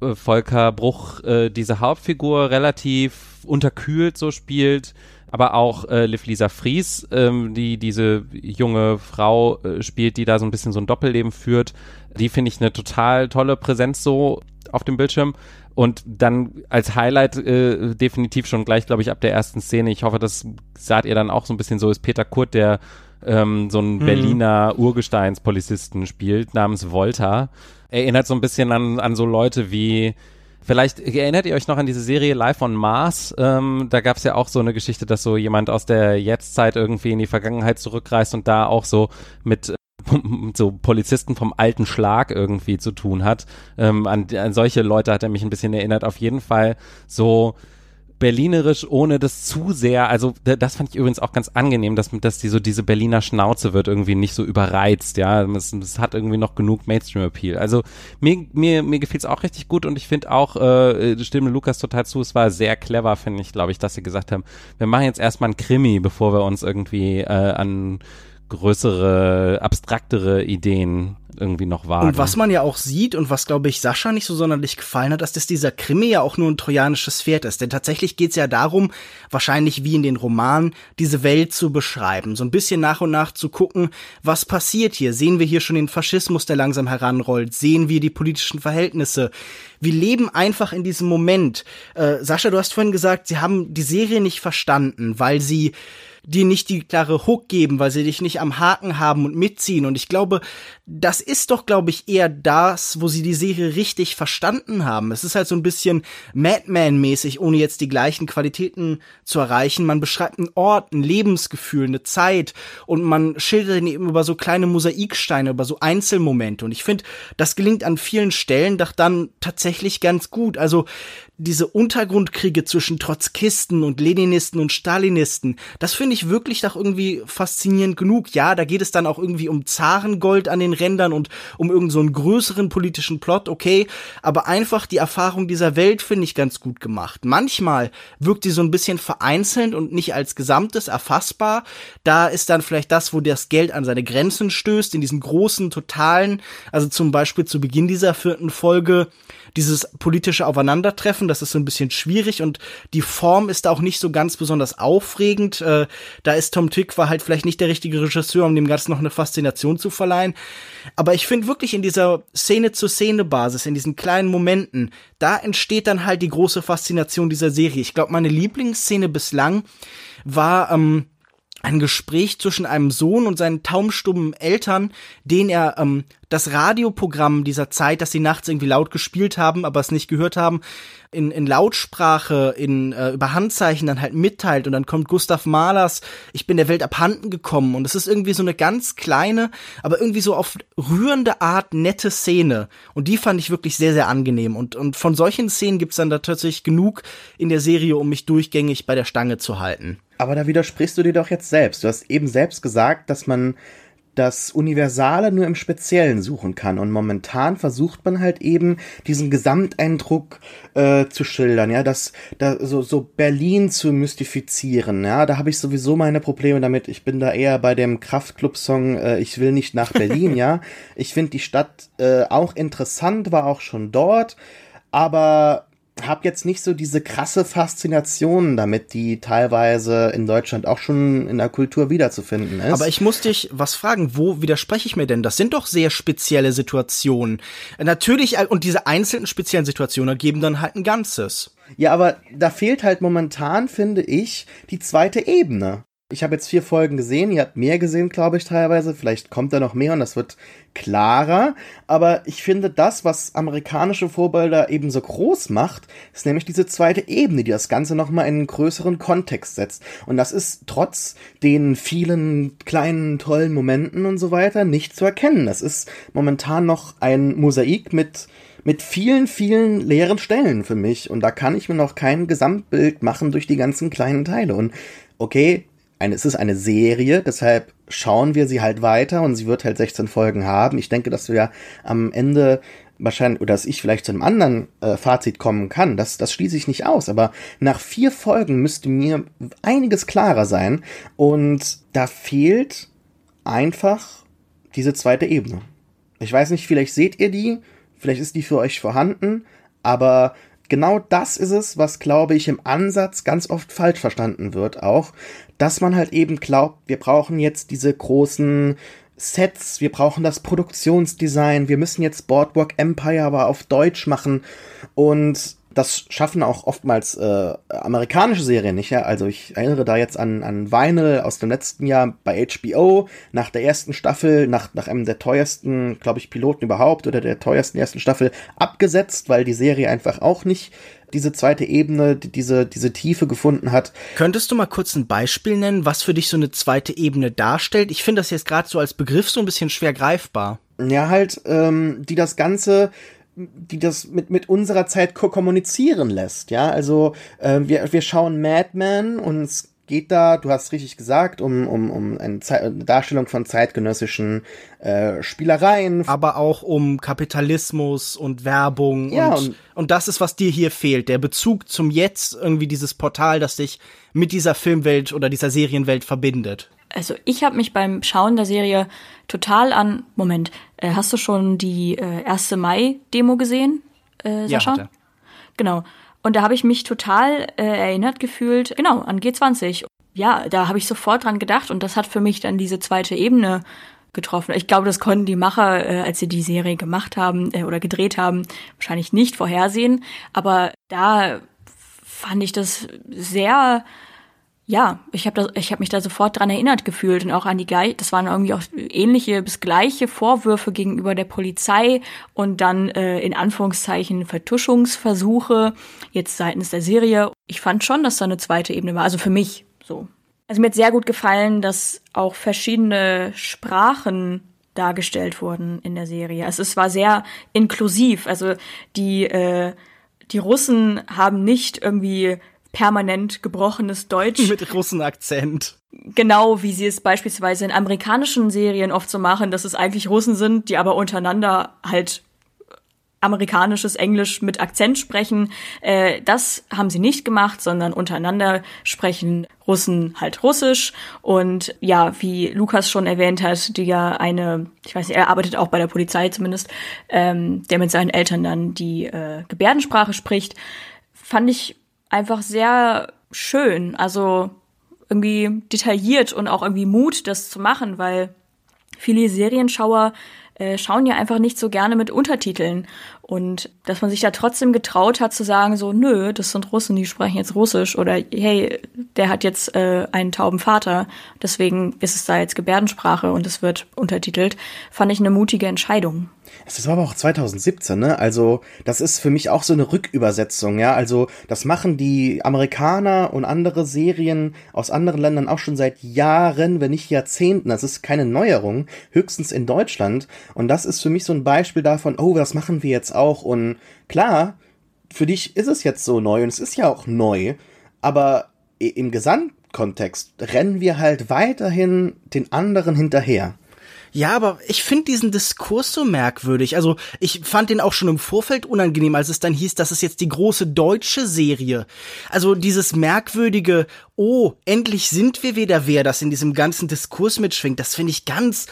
äh, Volker Bruch äh, diese Hauptfigur relativ unterkühlt so spielt, aber auch äh, Liv Lisa Fries, ähm, die diese junge Frau äh, spielt, die da so ein bisschen so ein Doppelleben führt, die finde ich eine total tolle Präsenz so auf dem Bildschirm. Und dann als Highlight äh, definitiv schon gleich, glaube ich, ab der ersten Szene. Ich hoffe, das saht ihr dann auch so ein bisschen so, ist Peter Kurt, der ähm, so einen mhm. Berliner Urgesteinspolizisten spielt, namens Volta. Erinnert so ein bisschen an, an so Leute wie Vielleicht erinnert ihr euch noch an diese Serie Live on Mars. Ähm, da gab es ja auch so eine Geschichte, dass so jemand aus der Jetztzeit irgendwie in die Vergangenheit zurückreist und da auch so mit so Polizisten vom alten Schlag irgendwie zu tun hat. Ähm, an, an solche Leute hat er mich ein bisschen erinnert. Auf jeden Fall so berlinerisch, ohne das zu sehr, also das fand ich übrigens auch ganz angenehm, dass, dass die so diese Berliner Schnauze wird irgendwie nicht so überreizt, ja, es, es hat irgendwie noch genug Mainstream-Appeal. Also mir, mir, mir gefiel es auch richtig gut und ich finde auch, äh, stimme Lukas total zu, es war sehr clever, finde ich, glaube ich, dass sie gesagt haben, wir machen jetzt erstmal ein Krimi, bevor wir uns irgendwie äh, an größere, abstraktere Ideen irgendwie noch wagen. Und was man ja auch sieht und was, glaube ich, Sascha nicht so sonderlich gefallen hat, dass das dieser Krimi ja auch nur ein trojanisches Pferd ist. Denn tatsächlich geht es ja darum, wahrscheinlich wie in den Romanen, diese Welt zu beschreiben. So ein bisschen nach und nach zu gucken, was passiert hier. Sehen wir hier schon den Faschismus, der langsam heranrollt? Sehen wir die politischen Verhältnisse? Wir leben einfach in diesem Moment. Äh, Sascha, du hast vorhin gesagt, sie haben die Serie nicht verstanden, weil sie dir nicht die klare Hook geben, weil sie dich nicht am Haken haben und mitziehen. Und ich glaube, das ist doch, glaube ich, eher das, wo sie die Serie richtig verstanden haben. Es ist halt so ein bisschen Madman-mäßig, ohne jetzt die gleichen Qualitäten zu erreichen. Man beschreibt einen Ort, ein Lebensgefühl, eine Zeit und man schildert ihn eben über so kleine Mosaiksteine, über so Einzelmomente. Und ich finde, das gelingt an vielen Stellen doch dann tatsächlich ganz gut. Also diese Untergrundkriege zwischen Trotzkisten und Leninisten und Stalinisten, das finde ich wirklich doch irgendwie faszinierend genug. Ja, da geht es dann auch irgendwie um Zarengold an den Rändern und um irgendeinen so größeren politischen Plot, okay, aber einfach die Erfahrung dieser Welt finde ich ganz gut gemacht. Manchmal wirkt sie so ein bisschen vereinzelt und nicht als Gesamtes erfassbar. Da ist dann vielleicht das, wo das Geld an seine Grenzen stößt, in diesen großen, totalen, also zum Beispiel zu Beginn dieser vierten Folge, dieses politische Aufeinandertreffen, das ist so ein bisschen schwierig und die Form ist auch nicht so ganz besonders aufregend. Äh, da ist Tom Tick war halt vielleicht nicht der richtige Regisseur, um dem Ganzen noch eine Faszination zu verleihen. Aber ich finde wirklich in dieser Szene-zu-Szene-Basis, in diesen kleinen Momenten, da entsteht dann halt die große Faszination dieser Serie. Ich glaube, meine Lieblingsszene bislang war ähm, ein Gespräch zwischen einem Sohn und seinen taumstummen Eltern, den er ähm, das Radioprogramm dieser Zeit, das sie nachts irgendwie laut gespielt haben, aber es nicht gehört haben, in, in Lautsprache, in äh, über Handzeichen dann halt mitteilt und dann kommt Gustav Mahlers, ich bin der Welt abhanden gekommen und es ist irgendwie so eine ganz kleine, aber irgendwie so auf rührende Art nette Szene und die fand ich wirklich sehr, sehr angenehm und, und von solchen Szenen gibt's dann da tatsächlich genug in der Serie, um mich durchgängig bei der Stange zu halten. Aber da widersprichst du dir doch jetzt selbst. Du hast eben selbst gesagt, dass man das Universale nur im Speziellen suchen kann. Und momentan versucht man halt eben diesen Gesamteindruck äh, zu schildern, ja, das, da, so, so Berlin zu mystifizieren, ja, da habe ich sowieso meine Probleme damit. Ich bin da eher bei dem Kraftclub-Song äh, Ich will nicht nach Berlin, ja. Ich finde die Stadt äh, auch interessant, war auch schon dort, aber habe jetzt nicht so diese krasse Faszination damit, die teilweise in Deutschland auch schon in der Kultur wiederzufinden ist. Aber ich muss dich was fragen, wo widerspreche ich mir denn? Das sind doch sehr spezielle Situationen. Natürlich, äh, und diese einzelnen speziellen Situationen ergeben dann halt ein Ganzes. Ja, aber da fehlt halt momentan, finde ich, die zweite Ebene. Ich habe jetzt vier Folgen gesehen, ihr habt mehr gesehen, glaube ich, teilweise. Vielleicht kommt da noch mehr und das wird klarer. Aber ich finde, das, was amerikanische Vorbilder eben so groß macht, ist nämlich diese zweite Ebene, die das Ganze nochmal in einen größeren Kontext setzt. Und das ist trotz den vielen kleinen, tollen Momenten und so weiter nicht zu erkennen. Das ist momentan noch ein Mosaik mit mit vielen, vielen leeren Stellen für mich. Und da kann ich mir noch kein Gesamtbild machen durch die ganzen kleinen Teile. Und okay, eine, es ist eine Serie, deshalb schauen wir sie halt weiter und sie wird halt 16 Folgen haben. Ich denke, dass wir am Ende wahrscheinlich, oder dass ich vielleicht zu einem anderen äh, Fazit kommen kann, das, das schließe ich nicht aus, aber nach vier Folgen müsste mir einiges klarer sein und da fehlt einfach diese zweite Ebene. Ich weiß nicht, vielleicht seht ihr die, vielleicht ist die für euch vorhanden, aber genau das ist es, was, glaube ich, im Ansatz ganz oft falsch verstanden wird auch, dass man halt eben glaubt, wir brauchen jetzt diese großen Sets, wir brauchen das Produktionsdesign, wir müssen jetzt Boardwalk Empire aber auf Deutsch machen und das schaffen auch oftmals äh, amerikanische Serien nicht. Ja? Also ich erinnere da jetzt an, an Vinyl aus dem letzten Jahr bei HBO, nach der ersten Staffel, nach, nach einem der teuersten, glaube ich, Piloten überhaupt oder der teuersten ersten Staffel abgesetzt, weil die Serie einfach auch nicht diese zweite Ebene, diese, diese Tiefe gefunden hat. Könntest du mal kurz ein Beispiel nennen, was für dich so eine zweite Ebene darstellt? Ich finde das jetzt gerade so als Begriff so ein bisschen schwer greifbar. Ja, halt, ähm, die das Ganze die das mit, mit unserer Zeit ko kommunizieren lässt, ja, also äh, wir, wir schauen Mad Men und es geht da, du hast richtig gesagt, um, um, um eine, eine Darstellung von zeitgenössischen äh, Spielereien. Aber auch um Kapitalismus und Werbung ja, und, und, und das ist, was dir hier fehlt, der Bezug zum Jetzt, irgendwie dieses Portal, das dich mit dieser Filmwelt oder dieser Serienwelt verbindet also ich habe mich beim Schauen der Serie total an. Moment, äh, hast du schon die äh, 1. Mai-Demo gesehen, äh, Sascha? Ja, Genau. Und da habe ich mich total äh, erinnert gefühlt, genau, an G20. Ja, da habe ich sofort dran gedacht und das hat für mich dann diese zweite Ebene getroffen. Ich glaube, das konnten die Macher, äh, als sie die Serie gemacht haben äh, oder gedreht haben, wahrscheinlich nicht vorhersehen. Aber da fand ich das sehr ja, ich habe hab mich da sofort dran erinnert gefühlt und auch an die gleich, das waren irgendwie auch ähnliche bis gleiche Vorwürfe gegenüber der Polizei und dann äh, in Anführungszeichen Vertuschungsversuche jetzt seitens der Serie. Ich fand schon, dass da eine zweite Ebene war, also für mich so. Also mir hat sehr gut gefallen, dass auch verschiedene Sprachen dargestellt wurden in der Serie. Also es war sehr inklusiv. Also die äh, die Russen haben nicht irgendwie permanent gebrochenes Deutsch. Mit Russenakzent. Genau, wie sie es beispielsweise in amerikanischen Serien oft so machen, dass es eigentlich Russen sind, die aber untereinander halt amerikanisches Englisch mit Akzent sprechen. Äh, das haben sie nicht gemacht, sondern untereinander sprechen Russen halt Russisch. Und ja, wie Lukas schon erwähnt hat, die ja eine, ich weiß nicht, er arbeitet auch bei der Polizei zumindest, ähm, der mit seinen Eltern dann die äh, Gebärdensprache spricht, fand ich einfach sehr schön, also irgendwie detailliert und auch irgendwie Mut, das zu machen, weil viele Serienschauer äh, schauen ja einfach nicht so gerne mit Untertiteln. Und dass man sich da trotzdem getraut hat zu sagen, so, nö, das sind Russen, die sprechen jetzt Russisch oder hey, der hat jetzt äh, einen tauben Vater, deswegen ist es da jetzt Gebärdensprache und es wird untertitelt, fand ich eine mutige Entscheidung. Es war aber auch 2017, ne? Also, das ist für mich auch so eine Rückübersetzung, ja? Also, das machen die Amerikaner und andere Serien aus anderen Ländern auch schon seit Jahren, wenn nicht Jahrzehnten. Das ist keine Neuerung, höchstens in Deutschland. Und das ist für mich so ein Beispiel davon, oh, das machen wir jetzt auch. Und klar, für dich ist es jetzt so neu und es ist ja auch neu, aber im Gesamtkontext rennen wir halt weiterhin den anderen hinterher. Ja, aber ich finde diesen Diskurs so merkwürdig. Also ich fand den auch schon im Vorfeld unangenehm, als es dann hieß, das ist jetzt die große deutsche Serie. Also dieses merkwürdige, oh, endlich sind wir wieder wer, das in diesem ganzen Diskurs mitschwingt, das finde ich ganz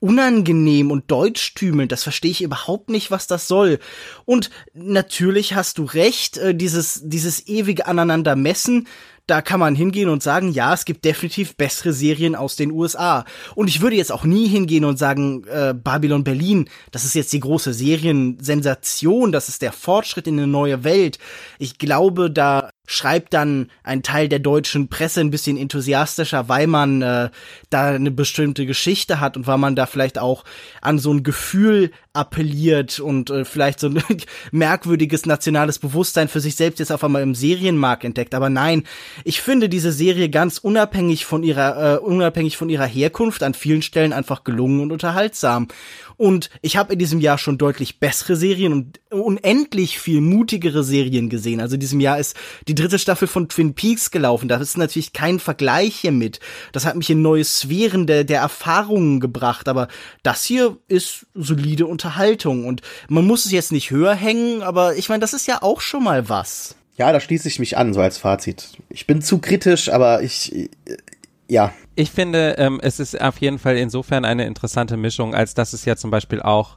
unangenehm und deutschtümelnd. Das verstehe ich überhaupt nicht, was das soll. Und natürlich hast du recht, äh, dieses, dieses ewige Aneinander messen, da kann man hingehen und sagen, ja, es gibt definitiv bessere Serien aus den USA. Und ich würde jetzt auch nie hingehen und sagen, äh, Babylon Berlin, das ist jetzt die große Seriensensation, das ist der Fortschritt in eine neue Welt. Ich glaube, da schreibt dann ein Teil der deutschen Presse ein bisschen enthusiastischer, weil man äh, da eine bestimmte Geschichte hat und weil man da vielleicht auch an so ein Gefühl appelliert und äh, vielleicht so ein merkwürdiges nationales Bewusstsein für sich selbst jetzt auf einmal im Serienmarkt entdeckt. Aber nein, ich finde diese Serie ganz unabhängig von ihrer äh, unabhängig von ihrer Herkunft an vielen Stellen einfach gelungen und unterhaltsam. Und ich habe in diesem Jahr schon deutlich bessere Serien und unendlich viel mutigere Serien gesehen. Also in diesem Jahr ist die dritte Staffel von Twin Peaks gelaufen. Da ist natürlich kein Vergleich hier mit. Das hat mich in neue Sphären der, der Erfahrungen gebracht. Aber das hier ist solide Unterhaltung. Und man muss es jetzt nicht höher hängen, aber ich meine, das ist ja auch schon mal was. Ja, da schließe ich mich an, so als Fazit. Ich bin zu kritisch, aber ich, äh, ja, ich finde, ähm, es ist auf jeden Fall insofern eine interessante Mischung, als dass es ja zum Beispiel auch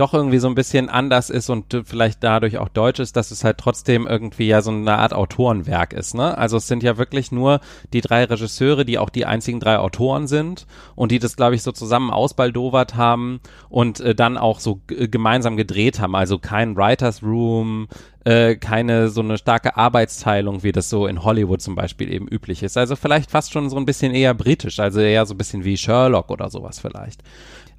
doch irgendwie so ein bisschen anders ist und vielleicht dadurch auch deutsch ist, dass es halt trotzdem irgendwie ja so eine Art Autorenwerk ist, ne? Also es sind ja wirklich nur die drei Regisseure, die auch die einzigen drei Autoren sind und die das, glaube ich, so zusammen ausbaldowert haben und äh, dann auch so gemeinsam gedreht haben. Also kein Writers Room, äh, keine so eine starke Arbeitsteilung, wie das so in Hollywood zum Beispiel eben üblich ist. Also vielleicht fast schon so ein bisschen eher britisch, also eher so ein bisschen wie Sherlock oder sowas vielleicht.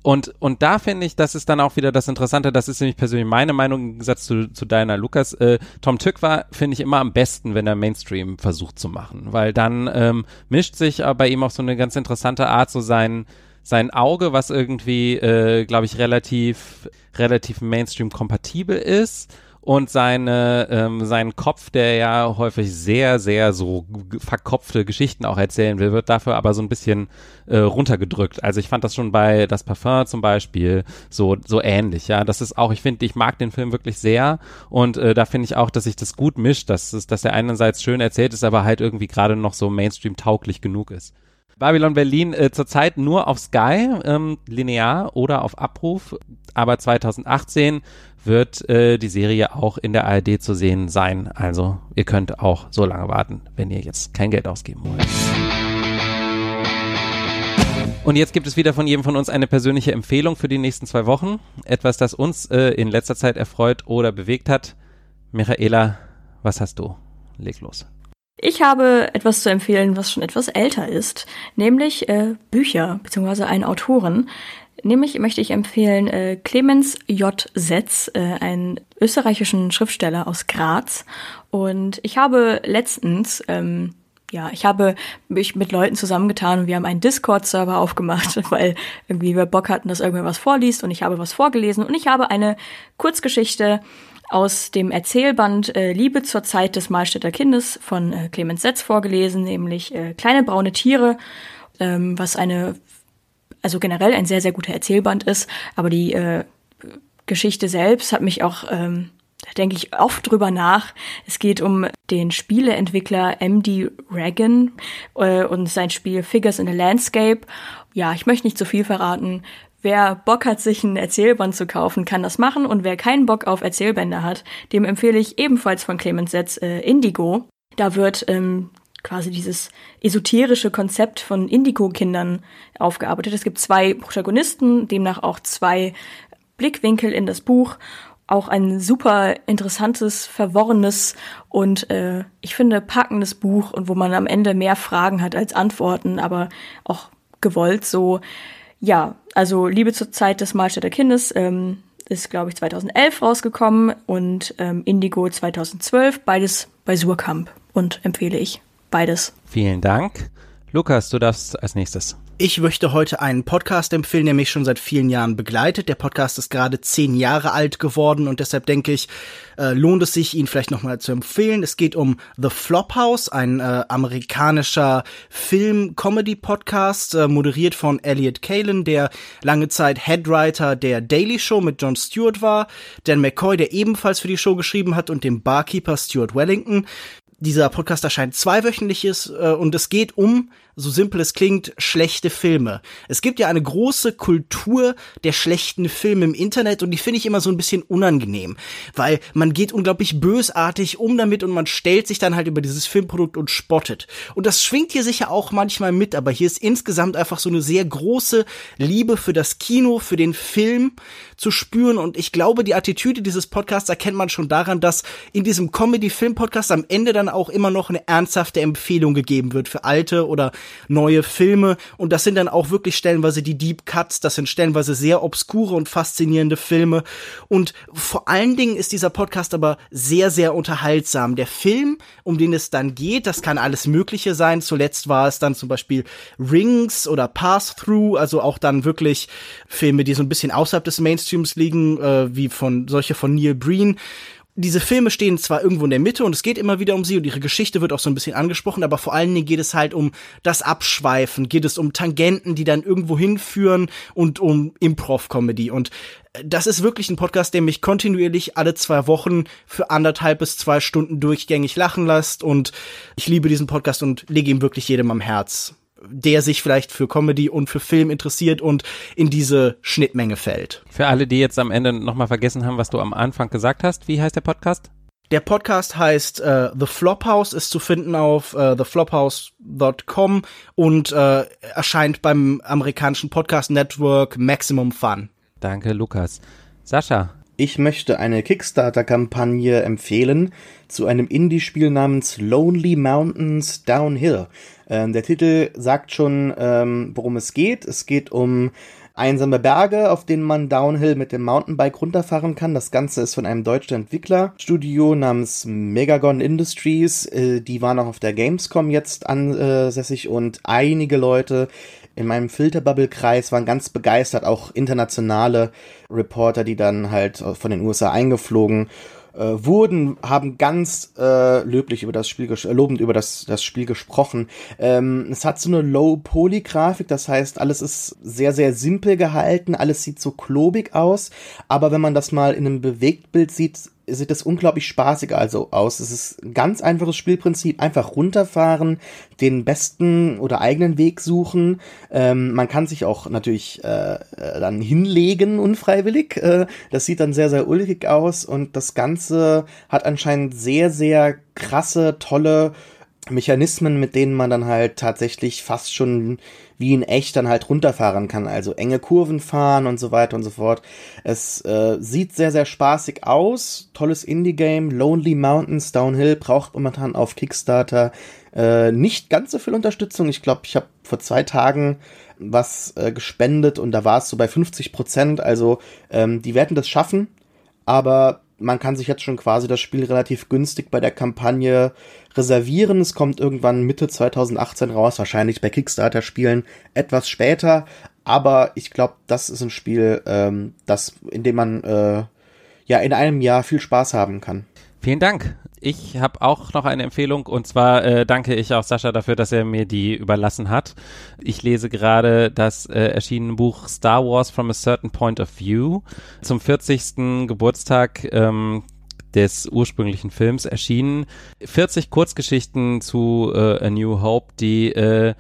Und, und da finde ich, das ist dann auch wieder das Interessante, das ist nämlich persönlich meine Meinung im Gegensatz zu, zu deiner, Lukas. Äh, Tom Tück war, finde ich, immer am besten, wenn er Mainstream versucht zu machen, weil dann ähm, mischt sich bei ihm auch so eine ganz interessante Art so sein, sein Auge, was irgendwie, äh, glaube ich, relativ, relativ Mainstream-kompatibel ist und seine, ähm, sein Kopf, der ja häufig sehr, sehr so verkopfte Geschichten auch erzählen will, wird dafür aber so ein bisschen äh, runtergedrückt. Also ich fand das schon bei Das Parfum zum Beispiel so, so ähnlich, ja. Das ist auch, ich finde, ich mag den Film wirklich sehr und äh, da finde ich auch, dass sich das gut mischt, dass, dass er einerseits schön erzählt ist, aber halt irgendwie gerade noch so Mainstream-tauglich genug ist. Babylon Berlin äh, zurzeit nur auf Sky, ähm, linear oder auf Abruf, aber 2018 wird äh, die Serie auch in der ARD zu sehen sein. Also ihr könnt auch so lange warten, wenn ihr jetzt kein Geld ausgeben wollt. Und jetzt gibt es wieder von jedem von uns eine persönliche Empfehlung für die nächsten zwei Wochen. Etwas, das uns äh, in letzter Zeit erfreut oder bewegt hat. Michaela, was hast du? Leg los. Ich habe etwas zu empfehlen, was schon etwas älter ist, nämlich äh, Bücher bzw. einen Autoren. Nämlich möchte ich empfehlen äh, Clemens J. Setz, äh, einen österreichischen Schriftsteller aus Graz. Und ich habe letztens, ähm, ja, ich habe mich mit Leuten zusammengetan und wir haben einen Discord-Server aufgemacht, weil irgendwie wir Bock hatten, dass irgendwer was vorliest und ich habe was vorgelesen und ich habe eine Kurzgeschichte aus dem Erzählband äh, Liebe zur Zeit des Malstädter Kindes von äh, Clemens Setz vorgelesen, nämlich äh, Kleine braune Tiere, ähm, was eine also generell ein sehr, sehr guter Erzählband ist, aber die äh, Geschichte selbst hat mich auch, ähm, da denke ich oft drüber nach. Es geht um den Spieleentwickler MD Reagan äh, und sein Spiel Figures in a Landscape. Ja, ich möchte nicht zu viel verraten. Wer Bock hat, sich ein Erzählband zu kaufen, kann das machen. Und wer keinen Bock auf Erzählbände hat, dem empfehle ich ebenfalls von Clemens Setz äh, Indigo. Da wird ähm, quasi dieses esoterische Konzept von Indigo-Kindern aufgearbeitet. Es gibt zwei Protagonisten, demnach auch zwei Blickwinkel in das Buch. Auch ein super interessantes, verworrenes und äh, ich finde packendes Buch und wo man am Ende mehr Fragen hat als Antworten, aber auch gewollt so. Ja, also Liebe zur Zeit des Mahlstädter Kindes ähm, ist, glaube ich, 2011 rausgekommen und ähm, Indigo 2012, beides bei Surkamp und empfehle ich beides. Vielen Dank. Lukas, du darfst als nächstes. Ich möchte heute einen Podcast empfehlen, der mich schon seit vielen Jahren begleitet. Der Podcast ist gerade zehn Jahre alt geworden und deshalb denke ich, äh, lohnt es sich, ihn vielleicht nochmal zu empfehlen. Es geht um The Flophouse, ein äh, amerikanischer Film-Comedy-Podcast, äh, moderiert von Elliot Kalin, der lange Zeit Headwriter der Daily Show mit Jon Stewart war, Dan McCoy, der ebenfalls für die Show geschrieben hat und dem Barkeeper Stuart Wellington dieser Podcast erscheint zweiwöchentliches äh, und es geht um so simpel es klingt, schlechte Filme. Es gibt ja eine große Kultur der schlechten Filme im Internet und die finde ich immer so ein bisschen unangenehm, weil man geht unglaublich bösartig um damit und man stellt sich dann halt über dieses Filmprodukt und spottet. Und das schwingt hier sicher auch manchmal mit, aber hier ist insgesamt einfach so eine sehr große Liebe für das Kino, für den Film zu spüren und ich glaube, die Attitüde dieses Podcasts erkennt man schon daran, dass in diesem Comedy-Film-Podcast am Ende dann auch immer noch eine ernsthafte Empfehlung gegeben wird für alte oder neue Filme. Und das sind dann auch wirklich stellenweise die Deep Cuts, das sind stellenweise sehr obskure und faszinierende Filme. Und vor allen Dingen ist dieser Podcast aber sehr, sehr unterhaltsam. Der Film, um den es dann geht, das kann alles Mögliche sein. Zuletzt war es dann zum Beispiel Rings oder Pass-Through, also auch dann wirklich Filme, die so ein bisschen außerhalb des Mainstreams liegen, äh, wie von solche von Neil Breen diese Filme stehen zwar irgendwo in der Mitte und es geht immer wieder um sie und ihre Geschichte wird auch so ein bisschen angesprochen, aber vor allen Dingen geht es halt um das Abschweifen, geht es um Tangenten, die dann irgendwo hinführen und um Improv-Comedy. Und das ist wirklich ein Podcast, der mich kontinuierlich alle zwei Wochen für anderthalb bis zwei Stunden durchgängig lachen lässt und ich liebe diesen Podcast und lege ihm wirklich jedem am Herz der sich vielleicht für Comedy und für Film interessiert und in diese Schnittmenge fällt. Für alle, die jetzt am Ende nochmal vergessen haben, was du am Anfang gesagt hast, wie heißt der Podcast? Der Podcast heißt äh, The Flophouse, ist zu finden auf äh, theflophouse.com und äh, erscheint beim amerikanischen Podcast Network Maximum Fun. Danke, Lukas. Sascha. Ich möchte eine Kickstarter-Kampagne empfehlen zu einem Indie-Spiel namens Lonely Mountains Downhill. Ähm, der Titel sagt schon, ähm, worum es geht. Es geht um einsame Berge, auf denen man Downhill mit dem Mountainbike runterfahren kann. Das Ganze ist von einem deutschen Entwicklerstudio namens Megagon Industries. Äh, die waren auch auf der Gamescom jetzt ansässig und einige Leute in meinem Filterbubble-Kreis waren ganz begeistert, auch internationale Reporter, die dann halt von den USA eingeflogen äh, wurden, haben ganz äh, löblich über das Spiel, äh, lobend über das, das Spiel gesprochen. Ähm, es hat so eine Low-Poly-Grafik, das heißt, alles ist sehr, sehr simpel gehalten, alles sieht so klobig aus, aber wenn man das mal in einem Bewegtbild sieht, sieht das unglaublich spaßig also aus. Es ist ein ganz einfaches Spielprinzip. Einfach runterfahren, den besten oder eigenen Weg suchen. Ähm, man kann sich auch natürlich äh, dann hinlegen, unfreiwillig. Äh, das sieht dann sehr, sehr ulkig aus und das Ganze hat anscheinend sehr, sehr krasse, tolle Mechanismen, mit denen man dann halt tatsächlich fast schon wie in echt dann halt runterfahren kann, also enge Kurven fahren und so weiter und so fort. Es äh, sieht sehr, sehr spaßig aus. Tolles Indie-Game. Lonely Mountains Downhill braucht momentan auf Kickstarter äh, nicht ganz so viel Unterstützung. Ich glaube, ich habe vor zwei Tagen was äh, gespendet und da war es so bei 50 Prozent. Also ähm, die werden das schaffen, aber man kann sich jetzt schon quasi das Spiel relativ günstig bei der Kampagne reservieren. Es kommt irgendwann Mitte 2018 raus, wahrscheinlich bei Kickstarter-Spielen etwas später. Aber ich glaube, das ist ein Spiel, ähm, das, in dem man äh, ja in einem Jahr viel Spaß haben kann. Vielen Dank. Ich habe auch noch eine Empfehlung und zwar äh, danke ich auch Sascha dafür, dass er mir die überlassen hat. Ich lese gerade das äh, erschienene Buch Star Wars from a Certain Point of View zum 40. Geburtstag ähm, des ursprünglichen Films erschienen. 40 Kurzgeschichten zu äh, A New Hope, die äh,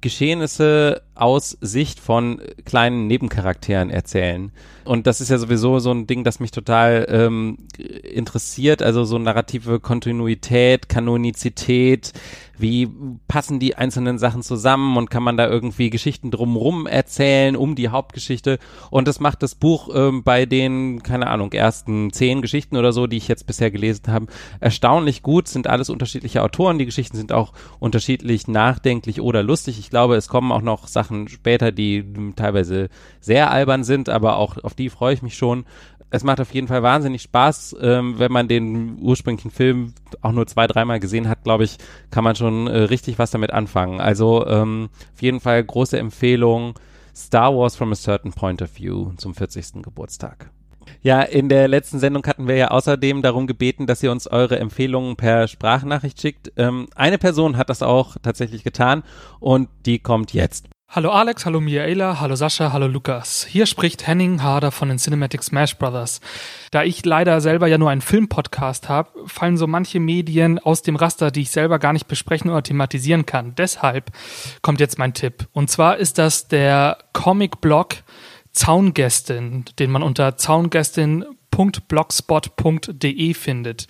Geschehnisse aus Sicht von kleinen Nebencharakteren erzählen. Und das ist ja sowieso so ein Ding, das mich total ähm, interessiert. Also so narrative Kontinuität, Kanonizität, wie passen die einzelnen Sachen zusammen und kann man da irgendwie Geschichten drumrum erzählen, um die Hauptgeschichte. Und das macht das Buch ähm, bei den, keine Ahnung, ersten zehn Geschichten oder so, die ich jetzt bisher gelesen habe, erstaunlich gut. Sind alles unterschiedliche Autoren. Die Geschichten sind auch unterschiedlich nachdenklich oder lustig. Ich glaube, es kommen auch noch Sachen später, die teilweise sehr albern sind, aber auch auf die freue ich mich schon es macht auf jeden Fall wahnsinnig Spaß, ähm, wenn man den ursprünglichen Film auch nur zwei, dreimal gesehen hat, glaube ich, kann man schon äh, richtig was damit anfangen. Also ähm, auf jeden Fall große Empfehlung. Star Wars from a Certain Point of View zum 40. Geburtstag. Ja, in der letzten Sendung hatten wir ja außerdem darum gebeten, dass ihr uns eure Empfehlungen per Sprachnachricht schickt. Ähm, eine Person hat das auch tatsächlich getan und die kommt jetzt. Hallo Alex, hallo Miaela, hallo Sascha, hallo Lukas. Hier spricht Henning Harder von den Cinematic Smash Brothers. Da ich leider selber ja nur einen Filmpodcast habe, fallen so manche Medien aus dem Raster, die ich selber gar nicht besprechen oder thematisieren kann. Deshalb kommt jetzt mein Tipp. Und zwar ist das der Comic-Blog Zaungästin, den man unter zaungästin blogspot.de findet.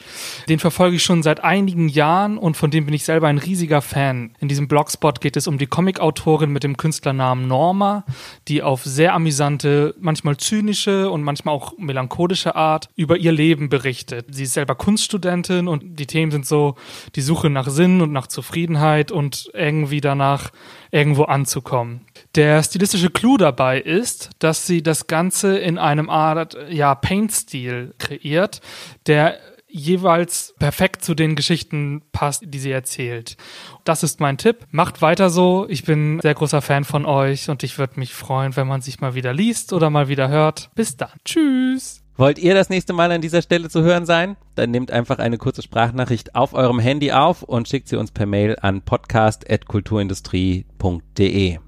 Den verfolge ich schon seit einigen Jahren und von dem bin ich selber ein riesiger Fan. In diesem Blogspot geht es um die Comicautorin mit dem Künstlernamen Norma, die auf sehr amüsante, manchmal zynische und manchmal auch melancholische Art über ihr Leben berichtet. Sie ist selber Kunststudentin und die Themen sind so die Suche nach Sinn und nach Zufriedenheit und irgendwie danach irgendwo anzukommen. Der stilistische Clou dabei ist, dass sie das Ganze in einem Art ja, Paint-Stil kreiert, der jeweils perfekt zu den Geschichten passt, die sie erzählt. Das ist mein Tipp. Macht weiter so. Ich bin sehr großer Fan von euch und ich würde mich freuen, wenn man sich mal wieder liest oder mal wieder hört. Bis dann. Tschüss. Wollt ihr das nächste Mal an dieser Stelle zu hören sein? Dann nehmt einfach eine kurze Sprachnachricht auf eurem Handy auf und schickt sie uns per Mail an podcast.kulturindustrie.de.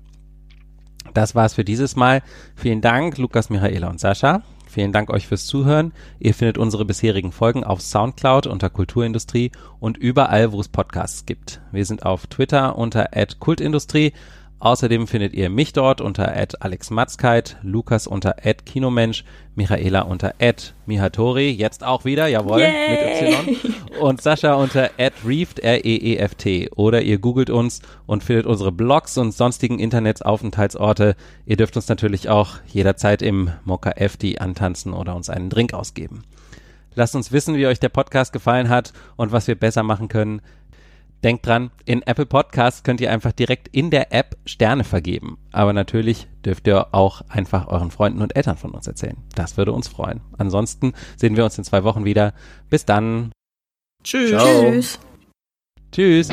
Das war's für dieses Mal. Vielen Dank, Lukas, Michaela und Sascha. Vielen Dank euch fürs Zuhören. Ihr findet unsere bisherigen Folgen auf Soundcloud unter Kulturindustrie und überall, wo es Podcasts gibt. Wir sind auf Twitter unter @kultindustrie Außerdem findet ihr mich dort unter @alexmatzkeit, Lukas unter @kinomensch, Michaela unter @mihatori, jetzt auch wieder, jawohl, Yay. mit Y und Sascha unter @reeft R E E F T oder ihr googelt uns und findet unsere Blogs und sonstigen Internetsaufenthaltsorte. Ihr dürft uns natürlich auch jederzeit im Mokka FD antanzen oder uns einen Drink ausgeben. Lasst uns wissen, wie euch der Podcast gefallen hat und was wir besser machen können. Denkt dran, in Apple Podcasts könnt ihr einfach direkt in der App Sterne vergeben. Aber natürlich dürft ihr auch einfach euren Freunden und Eltern von uns erzählen. Das würde uns freuen. Ansonsten sehen wir uns in zwei Wochen wieder. Bis dann. Tschüss. Ciao. Tschüss.